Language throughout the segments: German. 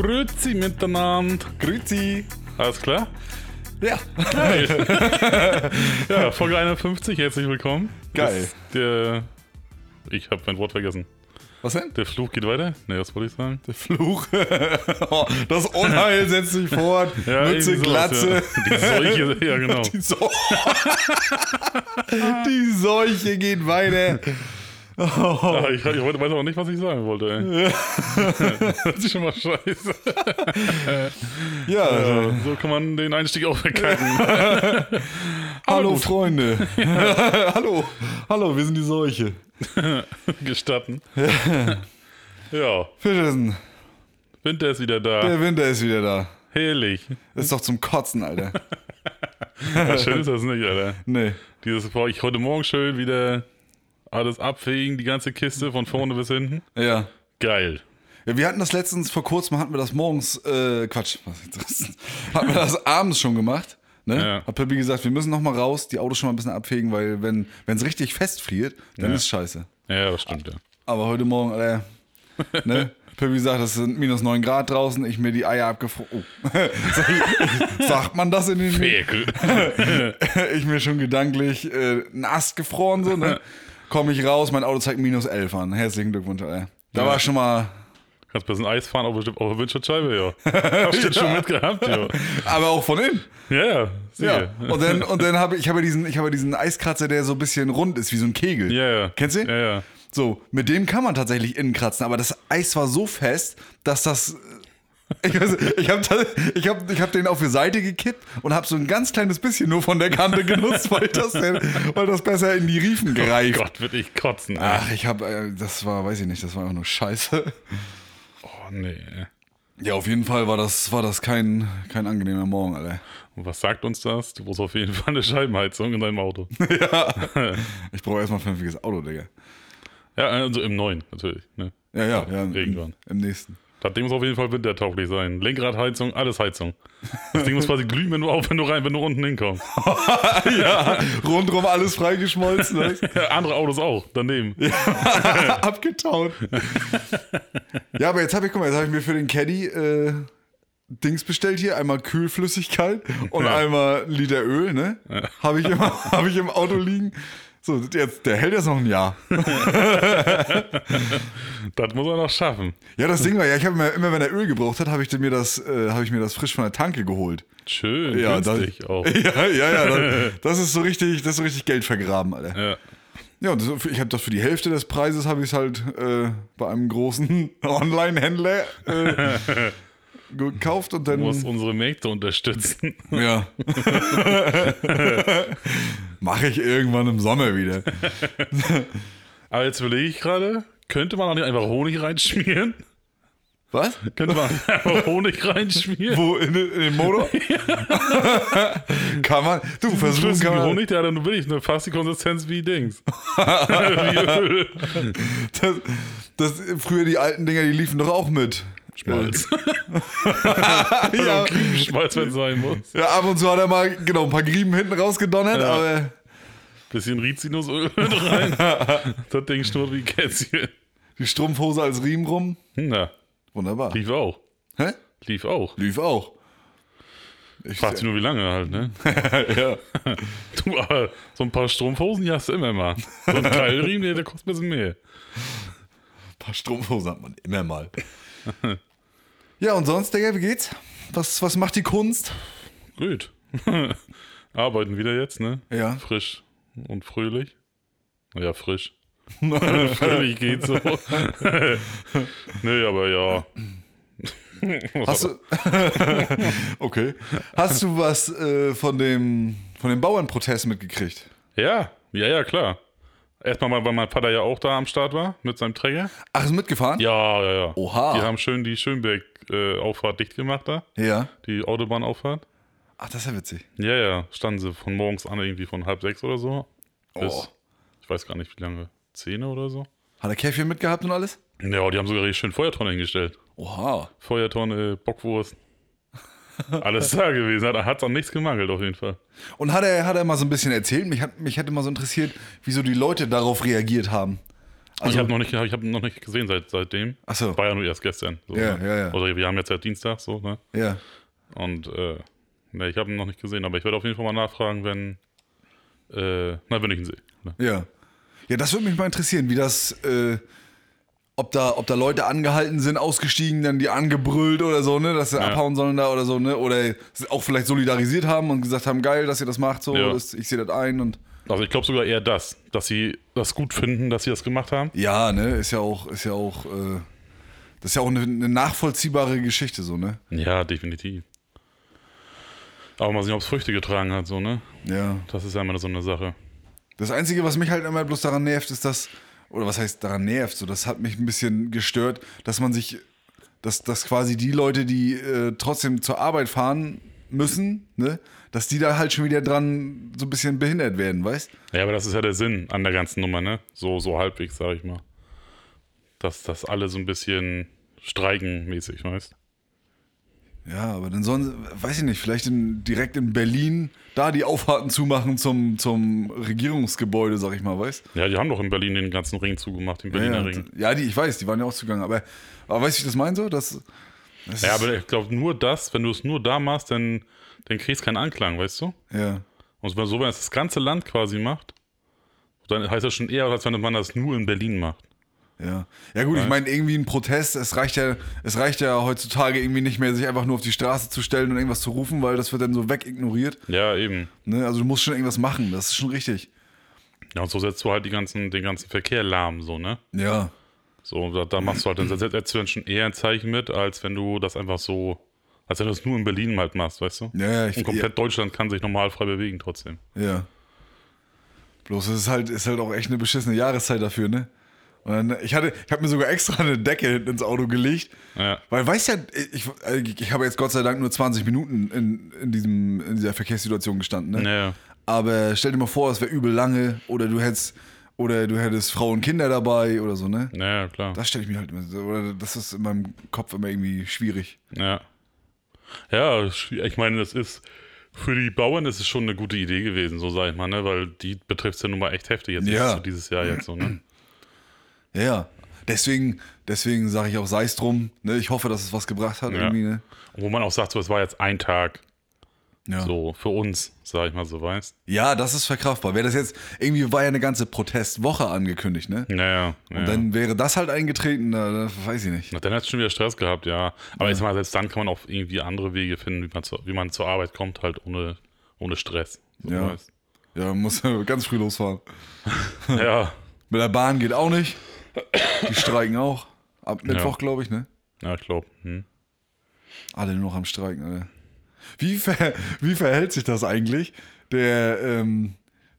Grüezi miteinander. Grüezi. Alles klar? Ja. Geil. ja, Folge 51, herzlich willkommen. Geil. Der. Ich habe mein Wort vergessen. Was denn? Der Fluch geht weiter? Ne, was wollte ich sagen? Der Fluch. Oh, das Unheil setzt sich fort. Mütze, irgendwie sowas, Glatze. Ja. Die Seuche, ja genau. Die, Seuche. Die Seuche geht weiter. Oh. Ich, ich weiß auch nicht, was ich sagen wollte. Ey. das ist schon mal scheiße. Ja, Ja, so kann man den Einstieg auch verkacken. hallo. Freunde. hallo. Hallo, wir sind die Seuche. Gestatten. Ja, Fischersen, Winter ist wieder da. der Winter ist wieder da. Herrlich. Ist doch zum Kotzen, Alter. Ja, schön ist das nicht, Alter. Nee. Dieses boah, ich heute Morgen schön wieder alles abfegen, die ganze Kiste von vorne bis hinten. Ja. Geil. Ja, wir hatten das letztens, vor kurzem hatten wir das morgens, äh, Quatsch, was ist das? hatten wir das abends schon gemacht. Ne? Ja. Hat Pippi gesagt, wir müssen noch mal raus, die Autos schon mal ein bisschen abfegen, weil wenn es richtig festfriert, dann Ja. ist scheiße. Ja, das stimmt, ja. Aber heute Morgen, äh, ne? Pippi sagt, es sind minus 9 Grad draußen, ich mir die Eier abgefroren. Oh. Sagt man das in den Fekel. Ich mir schon gedanklich äh, einen Ast gefroren, so, ne? Komme ich raus, mein Auto zeigt minus 11 an. Herzlichen Glückwunsch, Alter. Da Ja. war schon mal Kannst ein bisschen Eis fahren auf, auf der Windschutzscheibe, ja. Hast du das schon mitgehabt, ja. aber auch von innen. Ja, ja, Ja. Und dann, und dann habe ich, ich habe diesen, ich habe diesen Eiskratzer, der so ein bisschen rund ist, wie so ein Kegel. Ja, ja. Kennst du? Ja, ja. So, mit dem kann man tatsächlich innen kratzen, aber das Eis war so fest, dass das. Ich, weiß, ich habe ich hab, ich hab den auf die Seite gekippt und habe so ein ganz kleines bisschen nur von der Kante genutzt, weil das, weil das besser in die Riefen greift. Gott, wird ich kotzen. ey. Ach, ich habe, äh, das war, weiß ich nicht, das war einfach nur Scheiße. Oh, nee. Ja, auf jeden Fall war das, war das kein, kein angenehmer Morgen, Alter. Und was sagt uns das? Du brauchst auf jeden Fall eine Scheibenheizung in deinem Auto. Ich brauche erstmal ein vernünftiges Auto, Digga. Ja, also im neuen, natürlich. Ne? Ja, ja, ja. Im, Irgendwann. Im nächsten. Das Ding muss auf jeden Fall wintertauglich sein. Lenkradheizung, alles Heizung. Das Ding muss quasi glühen, wenn du auf, wenn du rein, wenn du unten hinkommst. ja, rundrum alles freigeschmolzen. Ja, andere Autos auch, daneben. Abgetaut. ja, aber jetzt habe ich, guck mal, jetzt habe ich mir für den Caddy äh, Dings bestellt hier. Einmal Kühlflüssigkeit und Ja. einmal ein Liter Öl, ne? Habe ich, immer- hab ich im Auto liegen. So, jetzt, der hält jetzt noch ein Jahr. Das muss er noch schaffen. Ja, das Ding war, ja, ich habe immer, immer, wenn er Öl gebraucht hat, habe ich mir das, äh, habe ich mir das frisch von der Tanke geholt. Schön, Ja, günstig das, auch. ja, ja, ja. Das, das ist so richtig, das ist so richtig Geld vergraben, Alter. Ja. Ja, und das, ich habe das für die Hälfte des Preises habe ich es halt äh, bei einem großen Online-Händler äh, gekauft und dann Du musst unsere Mägde unterstützen. ja mache ich irgendwann im Sommer wieder. Aber jetzt überlege ich gerade, könnte man auch nicht einfach Honig reinschmieren? Was? Könnte man einfach Honig reinschmieren? Wo in, den- in den Motor? kann man? Du versuchen kann man. Honig, der hat dann wirklich eine fast die Konsistenz wie Dings. wie Öl. Das, das, früher die alten Dinger, die liefen doch auch mit. Schmalz. ja, Schmalz, wenn es sein muss. ja, ab und zu hat er mal genau ein paar Grieben hinten rausgedonnert, Ja. aber Bisschen Rizinusöl rein. das Ding schnurrt wie Kätzchen. die Strumpfhose als Riemen rum. Na, Wunderbar. lief auch. Hä? Lief auch. Lief auch. Ich, Fragt sich nur, wie lange halt, ne? ja. Du, aber so ein paar Strumpfhosen, die hast du immer mal. So ein Keilriemen, der, der kostet ein bisschen mehr. Ein paar Strumpfhosen hat man immer mal. Ja, und sonst, Digga, wie geht's? Was, was macht die Kunst? Gut. Arbeiten wieder jetzt, ne? Ja. Frisch und fröhlich. Naja, frisch. fröhlich geht so. nee, aber ja. Hast du. okay. Hast du was äh, von dem von dem Bauernprotest mitgekriegt? Ja, ja, ja, klar. Erstmal mal, weil mein Vater ja auch da am Start war mit seinem Träger. Ach, ist mitgefahren? Ja, ja, ja. Oha. Die haben schön die Schönberg-Auffahrt dicht gemacht da. Ja. Die Autobahnauffahrt. Ach, das ist ja witzig. Ja, ja. Standen sie von morgens an irgendwie von halb sechs oder so. Bis, Oh. ich weiß gar nicht wie lange. Zehn oder so. Hat er Käffchen mitgehabt und alles? Ja, die haben sogar richtig schön Feuertonne hingestellt. Oha. Feuertonne, Bockwurst. Alles da gewesen. Da hat es an nichts gemangelt auf jeden Fall. Und hat er, hat er mal so ein bisschen erzählt? Mich, hat, mich hätte mal so interessiert, wieso die Leute darauf reagiert haben. Ich habe noch nicht, ich habe noch nicht gesehen seit seitdem. Ach so. War ja nur erst gestern. So, Ja, ne? ja, ja. Oder wir haben jetzt ja Dienstag, so, ne? Ja. Und äh, ne, ich habe ihn noch nicht gesehen, aber ich werde auf jeden Fall mal nachfragen, wenn, äh, na, wenn ich ihn sehe. Ne? Ja. Ja, das würde mich mal interessieren, wie das, äh, ob da, ob da Leute angehalten sind, ausgestiegen, dann die angebrüllt oder so, ne, dass sie abhauen sollen da oder so, ne, oder auch vielleicht solidarisiert haben und gesagt haben, geil, dass ihr das macht, so, Ja. das, ich sehe das ein und Also ich glaube sogar eher das, dass sie das gut finden, dass sie das gemacht haben. ja, ne, ist ja auch, ist ja auch, äh, das ist ja auch eine, eine nachvollziehbare Geschichte, so, ne, Ja, definitiv. Aber mal sehen, ob es Früchte getragen hat, so, ne? ja. Das ist ja immer so eine Sache. Das Einzige, was mich halt immer bloß daran nervt, ist das, oder was heißt daran nervt, so, das hat mich ein bisschen gestört, dass man sich, dass, dass quasi die Leute, die äh, trotzdem zur Arbeit fahren müssen, ne, dass die da halt schon wieder dran so ein bisschen behindert werden, weißt? Ja, aber das ist ja der Sinn an der ganzen Nummer, ne? So, so halbwegs, sag ich mal. Dass das alle so ein bisschen streikenmäßig, weißt Ja, aber dann sollen sie, weiß ich nicht, vielleicht in, direkt in Berlin da die Auffahrten zumachen zum, zum Regierungsgebäude, sag ich mal, weißt? Ja, die haben doch in Berlin den ganzen Ring zugemacht, den Ja, Berliner ja, Ring. ja, die, ich weiß, die waren ja auch zugange, aber, aber weißt du, wie ich das meine so? Das, das Ja, aber ich glaube nur das, wenn du es nur da machst, dann, dann kriegst du keinen Anklang, weißt du? ja. Und so, wenn es das ganze Land quasi macht, dann heißt das schon eher, als wenn man das nur in Berlin macht. Ja, ja gut, ich meine, irgendwie ein Protest, es reicht ja, es reicht ja heutzutage irgendwie nicht mehr, sich einfach nur auf die Straße zu stellen und irgendwas zu rufen, weil das wird dann so wegignoriert. Ja, eben. Ne? Also du musst schon irgendwas machen, das ist schon richtig. Ja, und so setzt du halt die ganzen, den ganzen Verkehr lahm, so, ne? Ja. So, da, da machst du halt, dann setzt du dann schon eher ein Zeichen mit, als wenn du das einfach so, als wenn du das nur in Berlin halt machst, weißt du? Ja, ja, ich, Und komplett Deutschland kann sich normal frei bewegen trotzdem. ja. ja. Bloß es ist halt, ist halt auch echt eine beschissene Jahreszeit dafür, ne? Und dann, ich hatte, ich habe mir sogar extra eine Decke hinten ins Auto gelegt. Ja. Weil weißt ja, ich, ich habe jetzt Gott sei Dank nur 20 Minuten in, in, diesem, in dieser Verkehrssituation gestanden, ne? Naja. Aber stell dir mal vor, es wäre übel lange oder du hättest oder du hättest Frauen und Kinder dabei oder so, ne? Naja, klar. Das stelle ich mir halt immer, so- oder das ist in meinem Kopf immer irgendwie schwierig. Ja. Ja, ich meine, das ist für die Bauern ist es schon eine gute Idee gewesen, so sag ich mal, ne? Weil die betrifft es ja nun mal echt heftig jetzt Ja. so dieses Jahr jetzt so, ne? Ja, ja. Deswegen, deswegen sage ich auch, sei es drum. Ne? Ich hoffe, dass es was gebracht hat Ja. irgendwie, ne? Und wo man auch sagt, so, es war jetzt ein Tag Ja. so für uns, sag ich mal so, weißt ja, das ist verkraftbar. Wäre das jetzt, irgendwie war ja eine ganze Protestwoche angekündigt, ne? Naja. Und Ja. dann wäre das halt eingetreten, na, das weiß ich nicht. Na, dann hat schon wieder Stress gehabt, ja. Aber ich sag mal, selbst dann kann man auch irgendwie andere Wege finden, wie man, zu, wie man zur Arbeit kommt, halt ohne, ohne Stress. So, Ja. weißt. Ja, man muss ganz früh losfahren. ja. Mit der Bahn geht auch nicht. Die streiken auch. Ab Mittwoch, glaube ich, ne? Ja, ich glaube. Hm. Alle nur noch am Streiken, Alter. Wie, ver wie verhält sich das eigentlich? Der, ähm,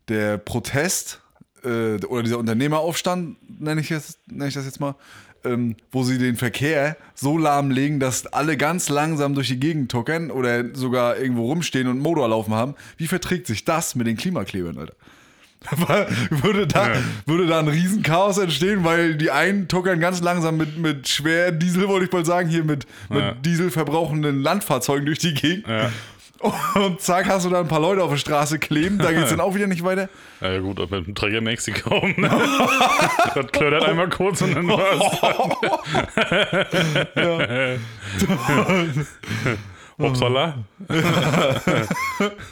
der Protest äh, oder dieser Unternehmeraufstand, nenne ich, nenne ich das jetzt mal, ähm, wo sie den Verkehr so lahmlegen, dass alle ganz langsam durch die Gegend tuckern oder sogar irgendwo rumstehen und Motor laufen haben. Wie verträgt sich das mit den Klimaklebern, Alter? würde, da, Ja. würde da ein Riesenchaos entstehen, weil die einen tuckern ganz langsam mit, mit schwer Diesel, wollte ich mal sagen, hier mit, mit Ja. dieselverbrauchenden Landfahrzeugen durch die Gegend. Ja. Und zack, hast du da ein paar Leute auf der Straße kleben, da geht's dann auch wieder nicht weiter. Ja, gut, aber mit dem Träger Mexiko. Ne? das klödert einmal kurz und dann war's. Upsala.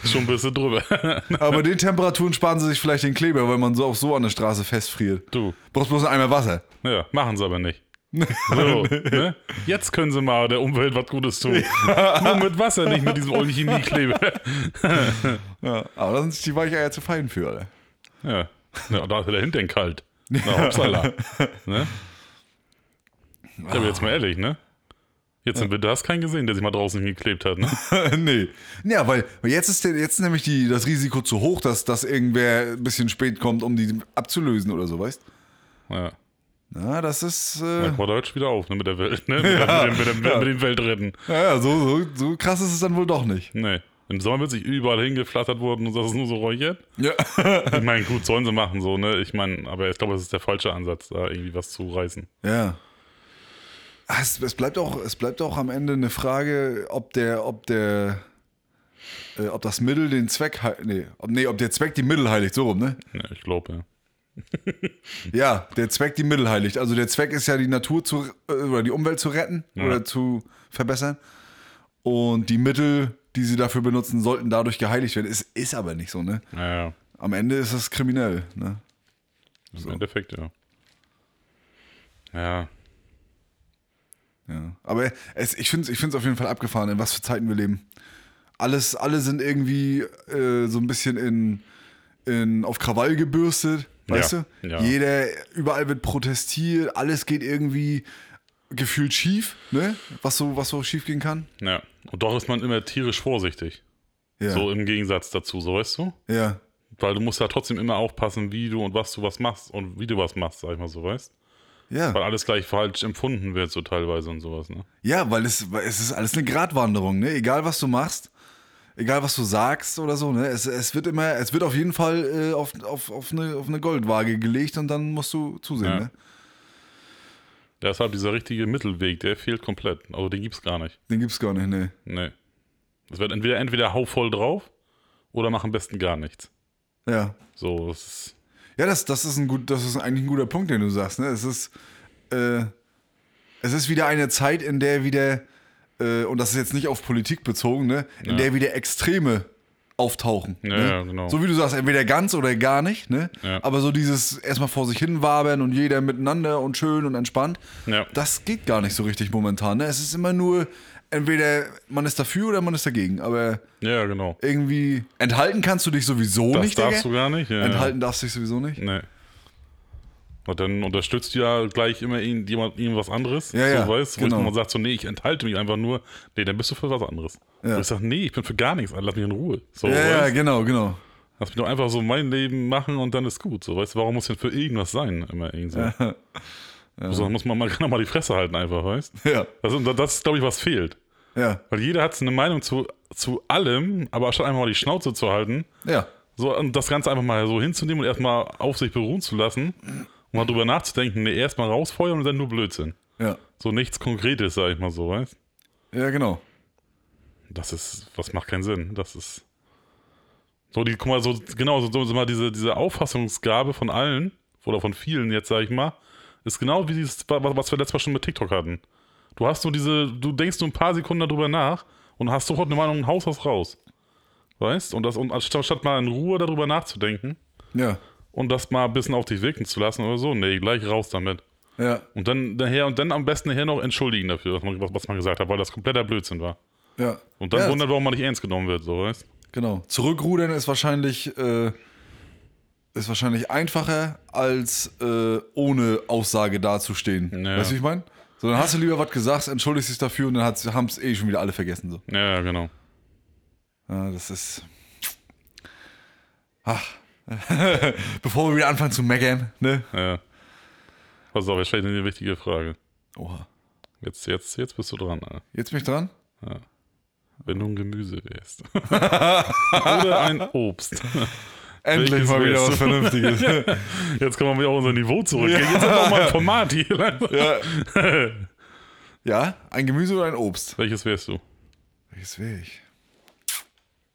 Schon ein bisschen drüber. Aber den Temperaturen sparen sie sich vielleicht den Kleber, weil man so auch so an der Straße festfriert. Du, Brauchst bloß einmal Wasser. ja, machen sie aber nicht. So, ne? Jetzt können sie mal der Umwelt was Gutes tun. Nur mit Wasser, nicht mit diesem Chemiekleber. Ja, aber da sind sich die Weicheier zu fein für, Alter. Ja. ja, da ist der Hintern kalt. Na, Upsala. Ne? Ja, aber jetzt mal ehrlich, ne? Jetzt im Winter hast du keinen gesehen, der sich mal draußen hingeklebt hat, ne? nee. Ja, weil jetzt ist, der, jetzt ist nämlich die, das Risiko zu hoch, dass, dass irgendwer ein bisschen spät kommt, um die abzulösen oder so, weißt Ja. Na, das ist. Äh, man Deutsch wieder auf, ne? Mit der Welt, ne? Mit, der, mit, dem, mit, dem, mit dem Weltretten. ja, ja, so, so, so krass ist es dann wohl doch nicht. Nee. Im Sommer wird sich überall hingeflattert worden und das ist nur so räuchert. Ja. Ich meine, gut, sollen sie machen, so, ne? Ich meine, aber ich glaube, es ist der falsche Ansatz, da irgendwie was zu reißen. Ja. Ah, Es, es, bleibt auch, es bleibt auch am Ende eine Frage, ob der, ob der, äh, ob das Mittel den Zweck, hei- nee, ob, nee, ob der Zweck die Mittel heiligt, so rum, ne? Ja, ich glaube, ja. Ja, der Zweck die Mittel heiligt. Also der Zweck ist ja die Natur zu äh, oder die Umwelt zu retten oder zu verbessern. Und die Mittel, die sie dafür benutzen, sollten dadurch geheiligt werden. Es ist aber nicht so, ne? Ja, Am Ende ist es kriminell, ne? im Endeffekt, ja. Ja, Ja. Aber es, ich finde es auf jeden Fall abgefahren, in was für Zeiten wir leben. Alles, alle sind irgendwie äh, so ein bisschen in, in, auf Krawall gebürstet, weißt Ja, du? ja. Jeder, überall wird protestiert, alles geht irgendwie gefühlt schief, ne? Was so, was so schief gehen kann. ja. Und doch ist man immer tierisch vorsichtig. Ja. So im Gegensatz dazu, so weißt du? Ja. Weil du musst ja trotzdem immer aufpassen, wie du und was du was machst und wie du was machst, sag ich mal so, weißt? Ja. Weil alles gleich falsch empfunden wird, so teilweise und sowas, ne? Ja, weil es, es ist alles eine Gratwanderung, ne? Egal was du machst, egal was du sagst oder so, ne? Es, es wird immer, es wird auf jeden Fall äh, auf, auf, auf, eine, auf eine Goldwaage gelegt und dann musst du zusehen, Ja. ne? Deshalb dieser richtige Mittelweg, der fehlt komplett. Also den gibt's gar nicht. Den gibt's gar nicht, ne? Nee. Es wird entweder entweder hau voll drauf oder mach am besten gar nichts. Ja. So, es ist, Ja, das, das ist ein gut, das ist eigentlich ein guter Punkt, den du sagst, ne? Es ist, äh, es ist wieder eine Zeit, in der wieder, äh, und das ist jetzt nicht auf Politik bezogen, ne? In Ja. der wieder Extreme auftauchen. Ja, ne? ja, genau. So wie du sagst, entweder ganz oder gar nicht, ne? Ja. Aber so dieses erstmal vor sich hin wabern und jeder miteinander und schön und entspannt, Ja. das geht gar nicht so richtig momentan, ne? Es ist immer nur, entweder man ist dafür oder man ist dagegen, aber ja, genau. irgendwie enthalten kannst du dich sowieso Das nicht, darfst Digga. du gar nicht. Ja, Enthalten darfst du dich sowieso nicht. Ja. Nee. Und dann unterstützt du ja gleich immer jemand irgendwas anderes. Ja, ja, so, weißt, wo genau. man sagt so, nee, ich enthalte mich einfach nur. Nee, dann bist du für was anderes. Ja. Wo ich sage, nee, ich bin für gar nichts. Lass mich in Ruhe. So, Ja, ja, weißt, genau, genau. Lass mich doch einfach so mein Leben machen und dann ist gut. So, weißt du, warum muss denn für irgendwas sein? Immer irgendwie so. So, muss man mal, kann auch mal die Fresse halten einfach, weißt Ja, Das, ist- das ist, glaube ich, was fehlt. ja, Weil jeder hat eine Meinung zu, zu allem, aber statt einfach mal die Schnauze zu halten, ja. so und das Ganze einfach mal so hinzunehmen und erstmal auf sich beruhen zu lassen und mal drüber nachzudenken, nee, erstmal rausfeuern und dann nur Blödsinn. Ja, So nichts Konkretes, sag ich mal so, weißt ja, genau. Das ist, was macht keinen Sinn. Das ist. So, die, guck mal, so, genau, so, so mal diese, diese Auffassungsgabe von allen, oder von vielen jetzt, sag ich mal, ist genau wie dieses, was, wir letztes Mal schon mit TikTok hatten. Du hast nur diese, du denkst nur ein paar Sekunden darüber nach und hast sofort eine Meinung, Haus aus raus. Weißt? Und das, und anstatt statt mal in Ruhe darüber nachzudenken Ja, und das mal ein bisschen auf dich wirken zu lassen oder so, nee, gleich raus damit. ja, Und dann nachher und dann am besten nachher noch entschuldigen dafür, was man, was man gesagt hat, weil das kompletter Blödsinn war. ja. Und dann ja, wundert, warum man nicht ernst genommen wird, so, weißt? Genau. Zurückrudern ist wahrscheinlich, äh, ist wahrscheinlich einfacher, als äh, ohne Aussage dazustehen. Ja. Weißt du, wie ich meine? So, dann hast du lieber was gesagt, entschuldigst dich dafür und dann haben es eh schon wieder alle vergessen. So. Ja, ja, genau. Ja, das ist. Ach. Bevor wir wieder anfangen zu meckern, ne? Ja. Pass auf, jetzt stelle ich dir eine wichtige Frage. Oha. Jetzt, jetzt, jetzt bist du dran, Alter. Jetzt bin ich dran? Wenn du ein Gemüse wärst. Oder ein Obst. Endlich mal wieder was du? Vernünftiges. Jetzt kommen wir wieder auf unser Niveau zurück. Jetzt haben wir auch mal ein Format hier. ja. ja, ein Gemüse oder ein Obst? Welches wärst du? Welches wäre ich?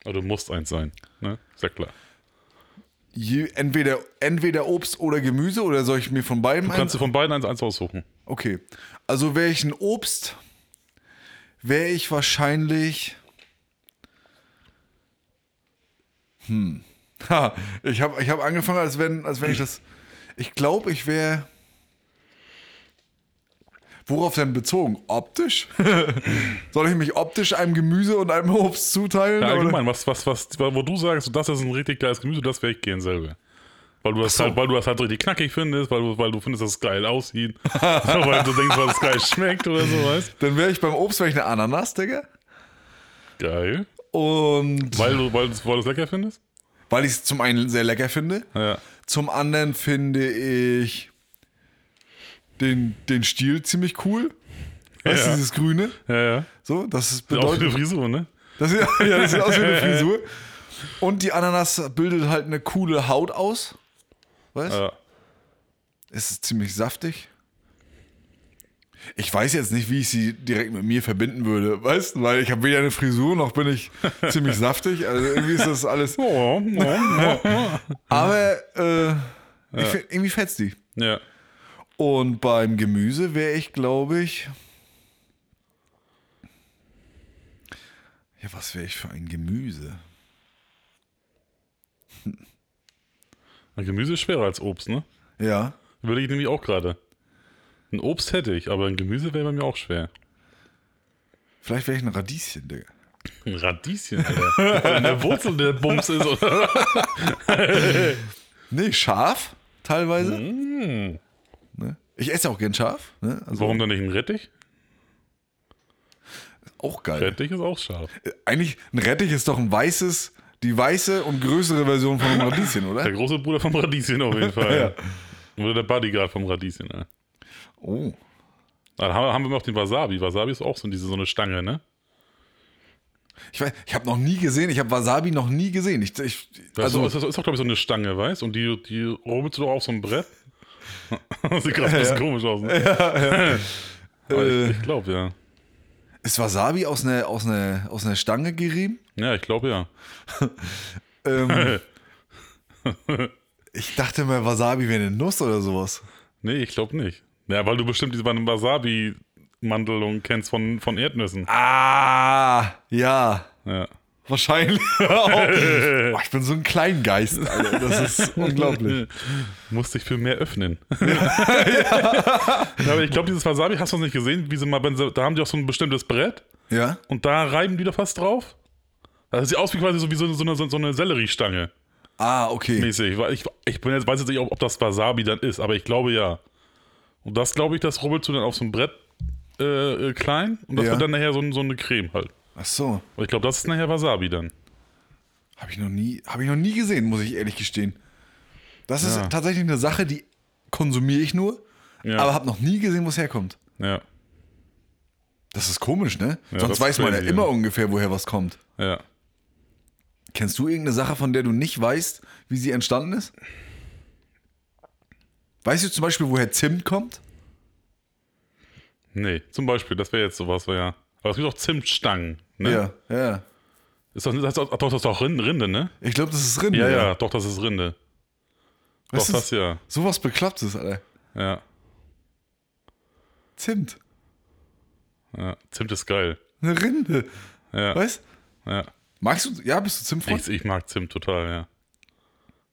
Also du musst eins sein. Ne? Ist ja klar. Je, entweder, entweder Obst oder Gemüse oder soll ich mir von beiden eins? Kannst du von beiden eins, eins aussuchen? Okay. Also wäre ich ein Obst, wäre ich wahrscheinlich. Hm. Ha, ich habe ich hab angefangen, als wenn, als wenn ich das. Ich glaube, ich wäre. Worauf denn bezogen? Optisch? Soll ich mich optisch einem Gemüse und einem Obst zuteilen? Ja, allgemein, was, was, was, wo du sagst, das ist ein richtig geiles Gemüse, das wäre ich gern selber. Weil du, das so. halt, weil du das halt richtig knackig findest, weil du, weil du findest, dass es geil aussieht. so, weil du denkst, dass es geil schmeckt oder so, weißt Dann wäre ich beim Obst wäre ich eine Ananas, Digga. Geil. Und Weil du, weil, weil du es lecker findest? Weil ich es zum einen sehr lecker finde. Ja. Zum anderen finde ich den, den Stiel ziemlich cool. Weißt du, dieses Grüne? Ja, ja. So, das ist Auch für die bedeutet. Frisur, ne? Das sieht, ja, das sieht aus wie eine Frisur. Und die Ananas bildet halt eine coole Haut aus. Weißt du? Ja. Es ist ziemlich saftig. Ich weiß jetzt nicht, wie ich sie direkt mit mir verbinden würde, weißt du? Weil ich habe weder eine Frisur noch bin ich ziemlich saftig. Also irgendwie ist das alles. Oh, oh, oh. Aber äh, Ich irgendwie fetzt die. Ja. Und beim Gemüse wäre ich, glaube ich. Ja, was wäre ich für ein Gemüse? Ein Gemüse ist schwerer als Obst, ne? Ja. Überlege ich nämlich auch gerade. Ein Obst hätte ich, aber ein Gemüse wäre bei mir auch schwer. Vielleicht wäre ich ein Radieschen, Digga. Ein Radieschen, Alter. In der Wurzel der Bums ist, oder? Nee, scharf teilweise. Mm. Ne? Ich esse auch gern scharf. Ne? Also Warum dann nicht ein Rettich? auch geil. Rettich ist auch scharf. Eigentlich, ein Rettich ist doch ein weißes, die weiße und größere Version von einem Radieschen, oder? Der große Bruder vom Radieschen auf jeden Fall. Oder der Bodyguard vom Radieschen, ja. Oh. Dann haben wir noch den Wasabi. Wasabi ist auch so, diese, so eine Stange, ne? Ich, weiß, ich habe noch nie gesehen, ich habe Wasabi noch nie gesehen. Ich, ich, Also, also, das ist doch, glaube ich, so eine Stange, weißt Und die, die rubbelst du doch auf so ein Brett. Sieht gerade ein bisschen komisch aus. Ne? Aber Äh. ich, ich glaube, ja. ist Wasabi aus einer, aus, einer, aus einer Stange gerieben? Ja, ich glaube, ja. Ähm, ich dachte mal, Wasabi wäre eine Nuss oder sowas. Nee, ich glaube nicht. Ja, weil du bestimmt diese Wasabi-Mandelung kennst von, von Erdnüssen. Ah, ja. Ja. Wahrscheinlich. oh, ich bin so ein Kleingeist, Alter. Das ist unglaublich. Musst dich für mehr öffnen. ja. aber ich glaube, dieses Wasabi, hast du das nicht gesehen? Wie sie mal, da haben die auch so ein bestimmtes Brett Ja? und da reiben die da fast drauf. Das sieht aus wie quasi so, wie so, so eine, so eine Selleriestange Ah, okay. mäßig. Ich, ich bin jetzt, weiß jetzt nicht, ob, ob das Wasabi dann ist, aber ich glaube ja. Und das glaube ich, das rubbelst du dann auf so ein Brett äh, äh, klein und das Ja. wird dann nachher so, so eine Creme halt. Ach so. Aber ich glaube, das ist nachher Wasabi dann. Habe ich noch nie, habe ich noch nie gesehen, muss ich ehrlich gestehen. Das ist Ja. tatsächlich eine Sache, die konsumiere ich nur, Ja. aber habe noch nie gesehen, wo es herkommt. Ja, Das ist komisch, ne? Ja, Sonst ist weiß man ja immer ungefähr, woher was kommt. ja. Kennst du irgendeine Sache, von der du nicht weißt, wie sie entstanden ist? Weißt du zum Beispiel, woher Zimt kommt? Nee, zum Beispiel, das wäre jetzt sowas, ja. Aber es gibt auch Zimtstangen, ne? Ja, ja. Ist das, das, doch, das ist doch Rinde, ne? Ich glaube, das ist Rinde. Ja, ja, doch, das ist Rinde. Was doch, ist das ja. Sowas Beklopptes, Alter. Ja, Zimt. ja. Zimt ist geil. Eine Rinde. Ja, Weißt ja. Magst du, ja, bist du Zimtfreund? Ich, ich mag Zimt total, ja.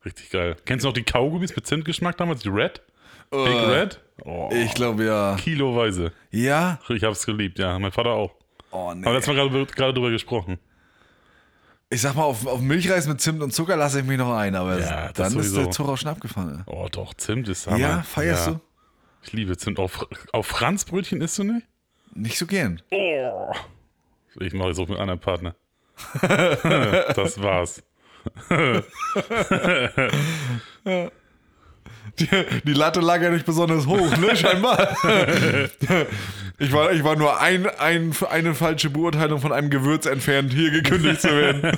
Richtig geil. Kennst du noch die Kaugummis mit Zimtgeschmack damals? Die Red? Big Red? Oh, Ich glaube, ja. kiloweise. Ja? Ich hab's geliebt, ja. Mein Vater auch. Oh, nee. Aber letztes Mal gerade, gerade drüber gesprochen. Ich sag mal, auf, auf Milchreis mit Zimt und Zucker lasse ich mich noch ein, aber Ja, dann ist der Zug auch schon abgefahren. Oh, doch, Zimt ist Hammer. ja feierst Ja. du? Ich liebe Zimt. Auf, auf Franzbrötchen isst du nicht? Nicht so gern. Oh. Ich mache so mit einem anderen Partner. das war's. Die, die Latte lag ja nicht besonders hoch, ne? Scheinbar. Ich war, ich war nur ein, ein, eine falsche Beurteilung von einem Gewürz entfernt, hier gekündigt zu werden.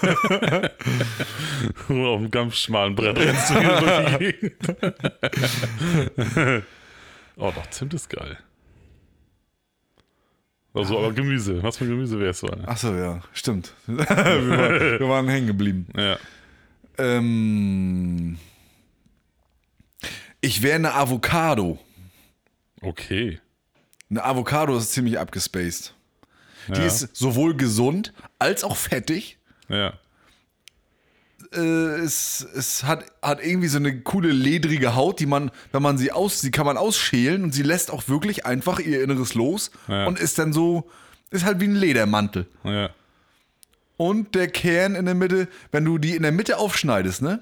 Nur auf einem ganz schmalen Brett oh, doch, Zimt ist geil. Also, aber Gemüse. Was für Gemüse wärst du? Alter? Achso, ja, stimmt. wir, waren, wir waren hängen geblieben. Ja. Ähm, ich wäre eine Avocado. Okay. Eine Avocado ist ziemlich abgespaced. Die Ja. ist sowohl gesund als auch fettig. Ja. Äh, es es hat, hat irgendwie so eine coole ledrige Haut, die man, wenn man sie aus, die kann man ausschälen und sie lässt auch wirklich einfach ihr Inneres los Ja. und ist dann so, ist halt wie ein Ledermantel. Ja. Und der Kern in der Mitte, wenn du die in der Mitte aufschneidest, ne?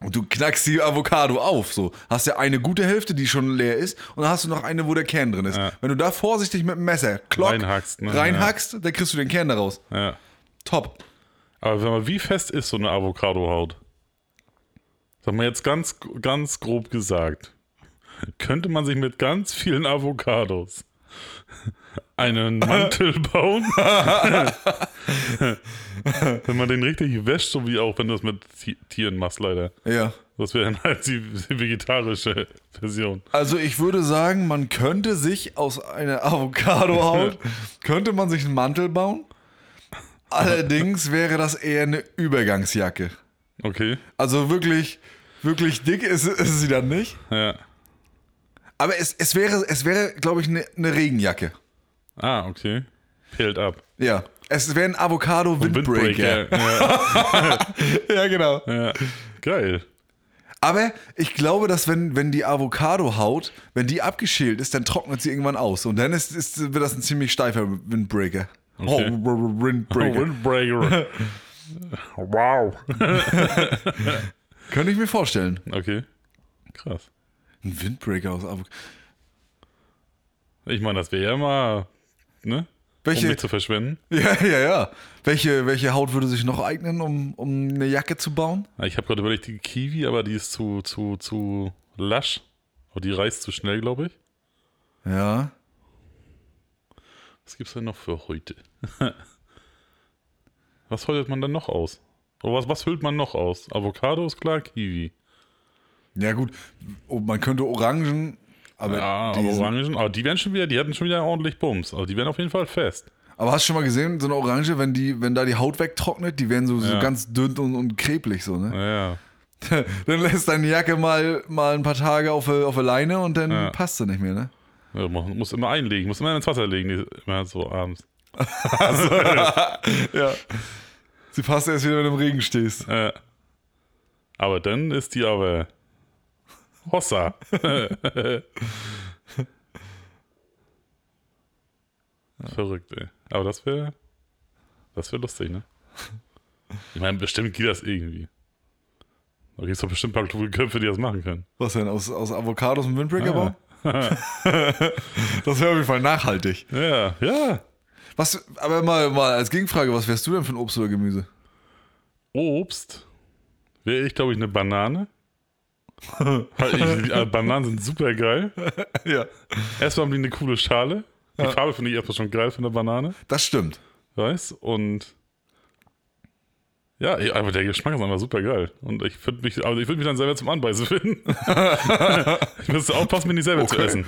Und du knackst die Avocado auf, so. Hast ja eine gute Hälfte, die schon leer ist, und dann hast du noch eine, wo der Kern drin ist. Ja. Wenn du da vorsichtig mit dem Messer klock, Reinhackst, ne? reinhackst, dann kriegst du den Kern daraus. Ja. Top. Aber wenn man, wie fest ist so eine Avocadohaut? Sag mal jetzt ganz, ganz grob gesagt. Könnte man sich mit ganz vielen Avocados einen Mantel bauen? wenn man den richtig wäscht, so wie auch wenn du das mit Ti- Tieren machst, leider. Ja. Das wäre dann halt die, die vegetarische Version. Also ich würde sagen, man könnte sich aus einer Avocadohaut, könnte man sich einen Mantel bauen. Allerdings wäre das eher eine Übergangsjacke. Okay. Also wirklich, wirklich dick ist, ist sie dann nicht. Ja. Aber es, es wäre, es wäre, glaube ich, eine ne Regenjacke. Ah, okay. Peeled ab. Ja. Es wäre ein Avocado-Windbreaker. Ja. Ja, genau. ja. Geil. Aber ich glaube, dass wenn, wenn die Avocado-Haut, wenn die abgeschält ist, dann trocknet sie irgendwann aus. Und dann ist, ist, wird das ein ziemlich steifer Windbreaker. Okay. Oh, Windbreaker. Oh, Windbreaker. wow. Könnte ich mir vorstellen. Okay. Krass. Ein Windbreaker aus Avocado. Ich meine, das wäre ja mal, ne? Um Welche, nicht zu verschwenden. ja, ja, ja. Welche, welche Haut würde sich noch eignen, um, um eine Jacke zu bauen? Ich habe gerade überlegt, die Kiwi, aber die ist zu, zu, zu lasch. Und die reißt zu schnell, glaube ich. Ja. Was gibt's denn noch für heute? was häutet man dann noch aus? Oder was, was hüllt man noch aus? Avocado ist klar, Kiwi. Ja, gut. Oh, man könnte Orangen, aber, Ja, die aber sind- Orangen, aber die werden schon wieder, die hatten schon wieder ordentlich Bums. Also die werden auf jeden Fall fest. aber hast du schon mal gesehen, so eine Orange, wenn, die, wenn da die Haut wegtrocknet, die werden so, so Ja. ganz dünn und, und kreblich so, ne? Ja, dann lässt deine Jacke mal, mal ein paar Tage auf, der- auf der Leine und dann Ja. passt sie nicht mehr, ne? ja man muss immer einlegen, muss immer ins Wasser legen, die- immer so abends. Ja. Sie passt erst wieder, wenn du im Regen stehst. Äh, aber dann ist die aber Hossa. Verrückt, ey. Aber das wäre das wäre lustig, ne? Ich meine, bestimmt geht das irgendwie. Da gibt es doch bestimmt ein paar kluge Köpfe, die das machen können. Was denn? Aus, aus Avocados und Windbreaker Ah. bauen? das wäre auf jeden Fall nachhaltig. Ja, ja. Was, aber mal, mal als Gegenfrage, was wärst du denn für ein Obst oder Gemüse? Obst wäre ich, glaube ich, eine Banane. Ich, äh, Bananen sind super geil. Ja. Erstmal haben die eine coole Schale. Die Farbe finde ich erstmal schon geil für eine Banane. Das stimmt. Weißt Und ja, einfach der Geschmack ist einfach super geil. Und ich würde mich, also ich würde mich dann selber zum Anbeißen finden. ich müsste aufpassen, mir nicht selber zu Okay. essen.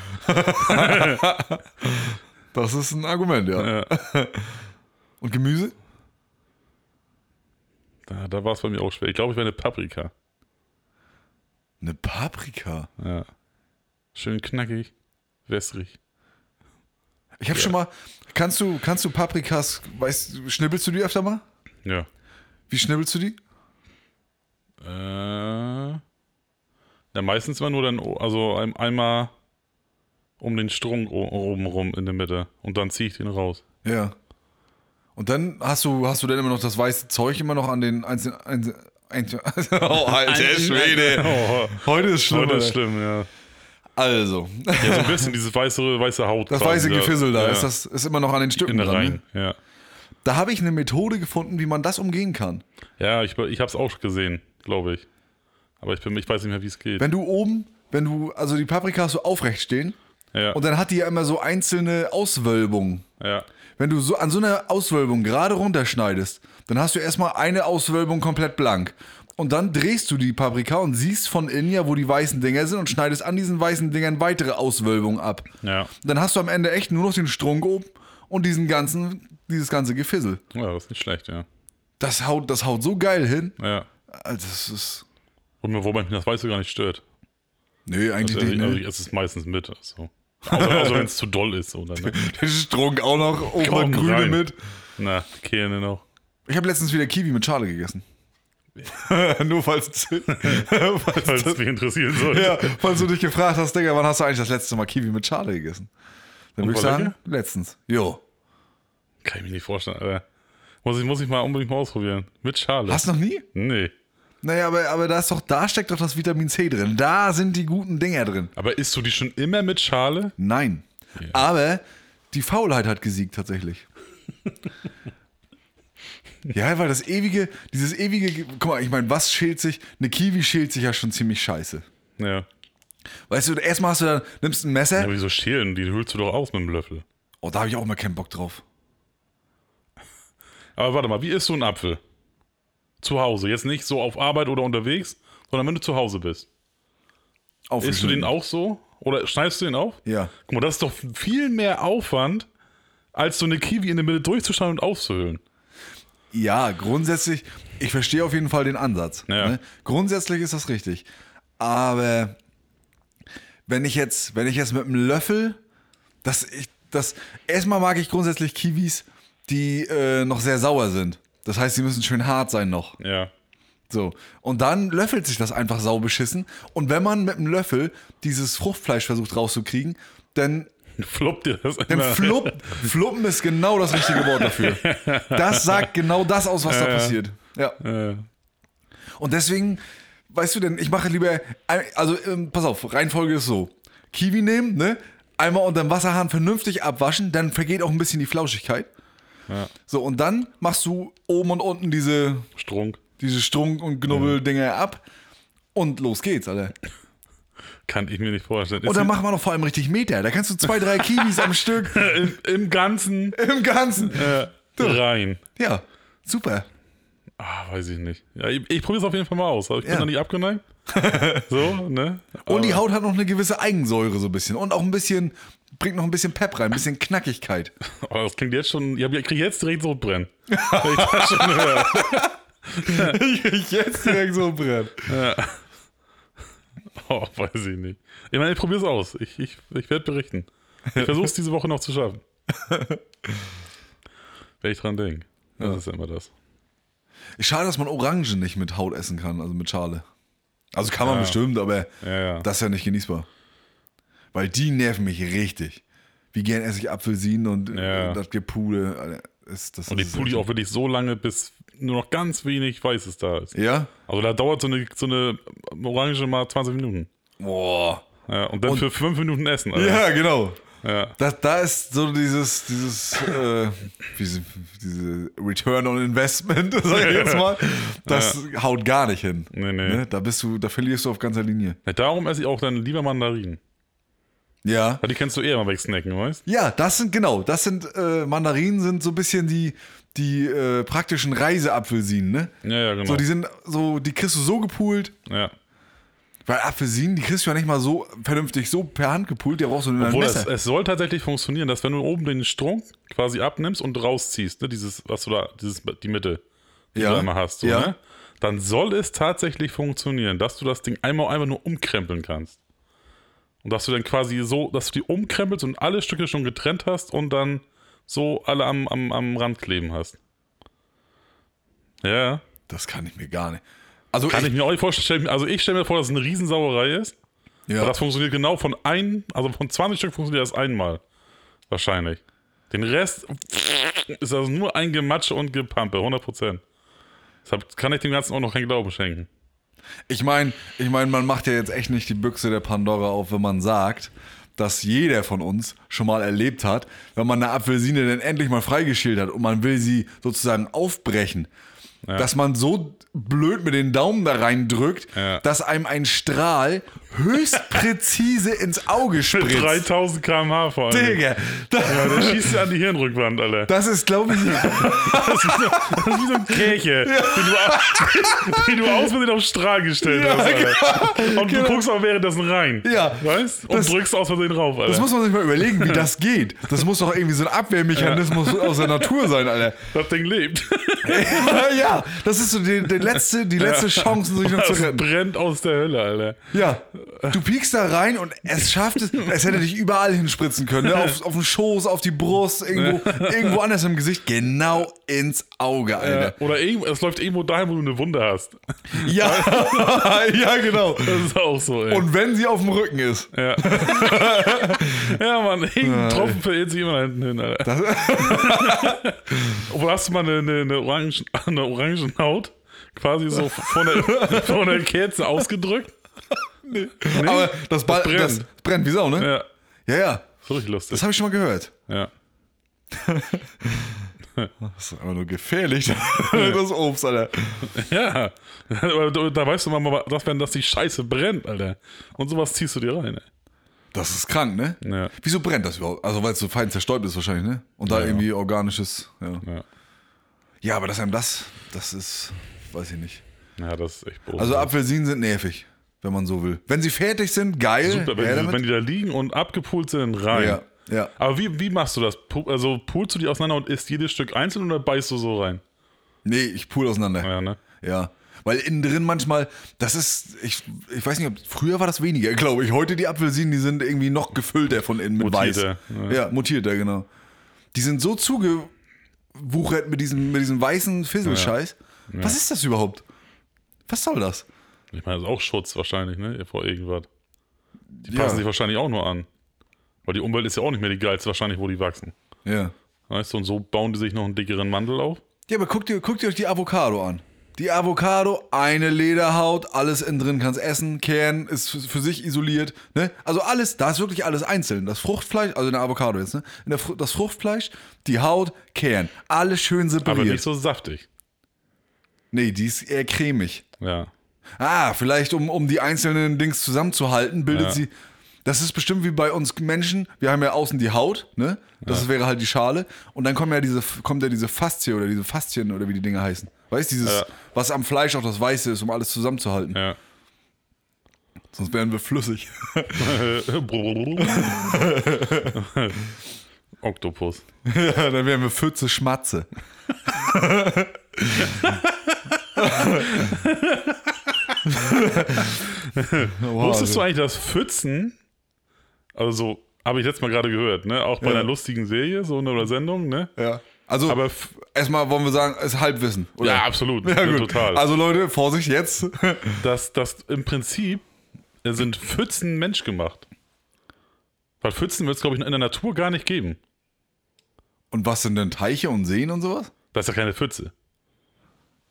Das ist ein Argument, ja. Ja, Und Gemüse? da da war es bei mir auch schwer. Ich glaube, ich wäre eine Paprika. Eine Paprika. Ja. Schön knackig, wässrig. Ich habe schon mal. Kannst du, kannst du Paprikas, weißt du, schnibbelst du die öfter mal? Ja. Wie schnibbelst du die? Äh, ja, meistens immer nur dann, also ein, einmal um den Strunk oben rum in der Mitte und dann ziehe ich den raus. Ja. Und dann hast du, hast du dann immer noch das weiße Zeug immer noch an den einzelnen. oh, alter Schwede. Heute ist schlimm. heute ist schlimm, ja. Also, Ja, so ein bisschen dieses weiße, weiße Haut. das weiße Gefissel da ja, ist, das ist immer noch an den Stücken in dran. Ne? Ja, Da habe ich eine Methode gefunden, wie man das umgehen kann. ja ich, ich habe es auch gesehen, glaube ich. Aber ich, bin, ich weiß nicht mehr, wie es geht. Wenn du oben, wenn du, also die Paprika hast du aufrecht stehen Ja, und dann hat die ja immer so einzelne Auswölbungen. ja, Wenn du so an so einer Auswölbung gerade runterschneidest, dann hast du erstmal eine Auswölbung komplett blank. Und dann drehst du die Paprika und siehst von innen ja, wo die weißen Dinger sind und schneidest an diesen weißen Dingern weitere Auswölbungen ab. ja. Dann hast du am Ende echt nur noch den Strunk oben und diesen ganzen, dieses ganze Gefissel. Ja, das ist nicht schlecht, ja. Das haut, das haut so geil hin. Ja. Also das ist. Und wobei mich das Weiße gar nicht stört. Nee, eigentlich Also, nicht. also, Ne? es ist meistens mit. Also. Außer, außer wenn es zu doll ist. Oder, ne? Den Strunk auch noch oben Grüne rein. mit. Na, Kerne noch. Ich habe letztens wieder Kiwi mit Schale gegessen. Nur falls, falls, Falls es mich interessieren sollte. ja, falls du dich gefragt hast, Digga, wann hast du eigentlich das letzte Mal Kiwi mit Schale gegessen? Dann würde ich sagen, lecker? letztens. Jo. Kann ich mir nicht vorstellen, Alter. Muss ich, muss ich mal unbedingt mal ausprobieren. Mit Schale. Hast du noch nie? Nee. Naja, aber, aber da ist doch, da steckt doch das Vitamin C drin. Da sind die guten Dinger drin. Aber isst du die schon immer mit Schale? Nein. Aber die Faulheit hat gesiegt tatsächlich. ja, weil das ewige, dieses ewige, guck mal, ich meine, was schält sich? Eine Kiwi schält sich ja schon ziemlich scheiße. Ja. Weißt du, erstmal hast du dann, nimmst ein Messer. Aber wieso schälen? Die hüllst du doch aus mit dem Löffel. Oh, da habe ich auch mal keinen Bock drauf. Aber warte mal, wie isst du einen Apfel? Zu Hause. Jetzt nicht so auf Arbeit oder unterwegs, sondern wenn du zu Hause bist. Isst du den auch so? Oder schneidest du den auf? Ja. Guck mal, das ist doch viel mehr Aufwand, als so eine Kiwi in der Mitte durchzuschneiden und auszuhöhlen. Ja, grundsätzlich, ich verstehe auf jeden Fall den Ansatz. Ja. Ne? Grundsätzlich ist das richtig. Aber wenn ich jetzt, wenn ich jetzt mit einem Löffel, das, ich, das, erstmal mag ich grundsätzlich Kiwis, die äh, noch sehr sauer sind. Das heißt, sie müssen schön hart sein noch. Ja. So. Und dann löffelt sich das einfach sau beschissen. Und wenn man mit einem Löffel dieses Fruchtfleisch versucht rauszukriegen, dann Fluppt dir das Denn immer. Flupp, Fluppen ist genau das richtige Wort dafür. Das sagt genau das aus, was da passiert. Ja. Äh, Und deswegen, weißt du denn, ich mache lieber, also ähm, pass auf, Reihenfolge ist so. Kiwi nehmen, ne? Einmal unter dem Wasserhahn vernünftig abwaschen, dann vergeht auch ein bisschen die Flauschigkeit. ja. So, und dann machst du oben und unten diese, Strunk. diese Strunk- und Knubbeldinger ab. Und los geht's, Alter. Kann ich mir nicht vorstellen. Und dann machen wir noch vor allem richtig Meter. Da kannst du zwei, drei Kiwis am Stück Im, Im Ganzen im Ganzen. äh, rein. Ja, super. Ah, weiß ich nicht. Ja, ich ich probiere es auf jeden Fall mal aus. aber Ich bin Ja. da nicht abgeneigt. so, ne? Und die Haut hat noch eine gewisse Eigensäure so ein bisschen. Und auch ein bisschen, bringt noch ein bisschen Pep rein, ein bisschen Knackigkeit. Aber das klingt jetzt schon. Ich, hab- ich kriege jetzt direkt Sodbrennen. Ich das schon höre. ich krieg jetzt direkt so brennt. Oh, weiß ich nicht. Ich meine, ich probiere es aus. Ich, ich, ich werde berichten. Ich versuche es diese Woche noch zu schaffen. Wenn ich dran denke. Das ist ja immer das. Schade, dass man Orangen nicht mit Haut essen kann, also mit Schale. Also kann man Ja. bestimmt, aber Ja, ja. das ist ja nicht genießbar. Weil die nerven mich richtig. Wie gern esse ich Apfelsinen und Ja. äh, das. Alter, ist, das Und die puli auch wirklich so lange, bis nur noch ganz wenig Weißes da ist. Ja? Also da dauert so eine, so eine Orange mal 20 Minuten. Boah. Ja, und dann für 5 Minuten essen. Alter. Ja, genau. Ja. Da, da ist so dieses, dieses, äh, diese, diese Return on Investment, sag ich jetzt mal, das haut gar nicht hin. Nee, nee. Ne? Da bist du, da verlierst du auf ganzer Linie. Ja, darum esse ich auch dann lieber Mandarinen. Ja. Weil die kannst du eher mal wegsnacken, weißt Ja, das sind, genau, das sind, äh, Mandarinen sind so ein bisschen die, die äh, praktischen Reiseapfelsinen, ne? Ja, ja, genau. So, die sind so, die kriegst du so gepult, ja. weil Apfelsinen, die kriegst du ja nicht mal so vernünftig so per Hand gepult, der brauchst du nur Obwohl, es, es soll tatsächlich funktionieren, dass wenn du oben den Strunk quasi abnimmst und rausziehst, ne, dieses, was du da, dieses, die Mitte, die Ja. du immer hast, so, Ja. ne, dann soll es tatsächlich funktionieren, dass du das Ding einmal einfach nur umkrempeln kannst. Und dass du dann quasi so, dass du die umkrempelst und alle Stücke schon getrennt hast und dann so alle am, am, am Rand kleben hast. Ja, Das kann ich mir gar nicht. Also, kann ich mir auch nicht vorstellen. Also ich stelle mir vor, dass es eine Riesensauerei ist. ja. Aber das funktioniert genau von ein, also von 20 Stück funktioniert das einmal. Wahrscheinlich. Den Rest ist also nur ein Gematsche und Gepampe, 100%. Deshalb kann ich dem Ganzen auch noch keinen Glauben schenken. Ich meine, ich mein, man macht ja jetzt echt nicht die Büchse der Pandora auf, wenn man sagt, dass jeder von uns schon mal erlebt hat, wenn man eine Apfelsine dann endlich mal freigeschält hat und man will sie sozusagen aufbrechen, dass man so blöd mit den Daumen da reindrückt, Ja. dass einem ein Strahl höchst präzise ins Auge Mit spritzt. 3000 km/h vor allem. Digga, da- Ja, der schießt ja an die Hirnrückwand, Alter. das ist, glaube ich, Das ist, wie so, das ist wie so ein den, du, au- den du aus Versehen auf Strahl gestellt Ja, hast, Alter. Und du guckst auch währenddessen rein. Ja. Weißt? Und Das- drückst aus Versehen rauf, Alter. das muss man sich mal überlegen, wie das geht. Das muss doch irgendwie so ein Abwehrmechanismus aus der Natur sein, Alter. das Ding lebt. ja, das ist so die, die letzte, die letzte Chance, sich noch zu Das retten. brennt aus der Hölle, Alter. Ja, du piekst da rein und es schafft es, es hätte dich überall hinspritzen können, ne? auf, auf den Schoß, auf die Brust, irgendwo, irgendwo anders im Gesicht, genau ins Auge, Alter. Oder irgendwo, es läuft irgendwo dahin, wo du eine Wunde hast. Ja, ja, genau. Das ist auch so, ey. Und wenn sie auf dem Rücken ist. ja. ja, Mann, irgendein Tropfen verirrt sich immer da hinten hin, Alter. Obwohl, hast du mal eine, eine, eine, Orangen, eine Orangenhaut quasi so von der, von der Kerze ausgedrückt? Nee. Aber das, Ball, brennt. das brennt wie Sau, ne? Ja, Ja, ja. so richtig lustig. Das habe ich schon mal gehört. ja. Das ist aber nur gefährlich, das Obst, Alter. ja, aber da, da weißt du mal, dass, wenn das die Scheiße brennt, Alter. Und sowas ziehst du dir rein, ey. Das ist krank, ne? Ja. Wieso brennt das überhaupt? Also, weil es so fein zerstäubt ist wahrscheinlich, ne? Und da ja. irgendwie organisches, ja. Ja. Ja, aber dass einem das, das ist, weiß ich nicht. ja, das ist echt böse. Also Apfelsinen sind nervig, wenn man so will. Wenn sie fertig sind, geil. Super, wenn, die, wenn die da liegen und abgepult sind, rein. ja, ja. Aber wie, wie machst du das? Also pulst du die auseinander und isst jedes Stück einzeln oder beißt du so rein? Nee, ich pool auseinander. Ja, ne? Ja. Weil innen drin manchmal, das ist, ich, ich weiß nicht, ob früher war das weniger, glaube ich. Heute die Apfelsinen, die sind irgendwie noch gefüllter von innen mit Mutierter, weiß. Ja, mutierter, genau. Die sind so zugewuchert mit diesem, mit diesem weißen Fisselscheiß. Was ist das überhaupt? Was soll das? Ich meine, das ist auch Schutz wahrscheinlich, ne? Vor irgendwas. Die Ja. passen sich wahrscheinlich auch nur an. Weil die Umwelt ist ja auch nicht mehr die geilste, wahrscheinlich, wo die wachsen. Ja. Weißt du, und so bauen die sich noch einen dickeren Mantel auf. Ja, aber guckt ihr, guckt ihr euch die Avocado an. Die Avocado, eine Lederhaut, alles innen drin kannst essen, Kern ist für, sich isoliert. Ne? Also alles, da ist wirklich alles einzeln. Das Fruchtfleisch, also in der Avocado jetzt, ne? In der, das Fruchtfleisch, die Haut, Kern. Alles schön separiert. Aber nicht so saftig. Nee, die ist eher cremig. Ja. Ah, vielleicht um, um die einzelnen Dings zusammenzuhalten, bildet Ja. sie. Das ist bestimmt wie bei uns Menschen. Wir haben ja außen die Haut, ne? Das wäre halt die Schale. Und dann kommen ja diese, kommt ja diese Faszie oder diese Faszien oder wie die Dinge heißen. Weißt du, dieses, Ja. was am Fleisch auch das Weiße ist, um alles zusammenzuhalten. Ja. Sonst wären wir flüssig. Oktopus. ja, dann wären wir Pfütze Schmatze. Wusstest du eigentlich, dass Pfützen, also so, habe ich letztes Mal gerade gehört, ne? Auch bei Ja. einer lustigen Serie, so einer Sendung, ne? Ja. Also, Aber erstmal wollen wir sagen, es ist Halbwissen. Oder? Ja, absolut. Ja, Ja, gut. total. Also Leute, Vorsicht jetzt. dass das im Prinzip sind Pfützen menschgemacht. Weil Pfützen wird es, glaube ich, in der Natur gar nicht geben. Und was sind denn Teiche und Seen und sowas? Das ist ja keine Pfütze.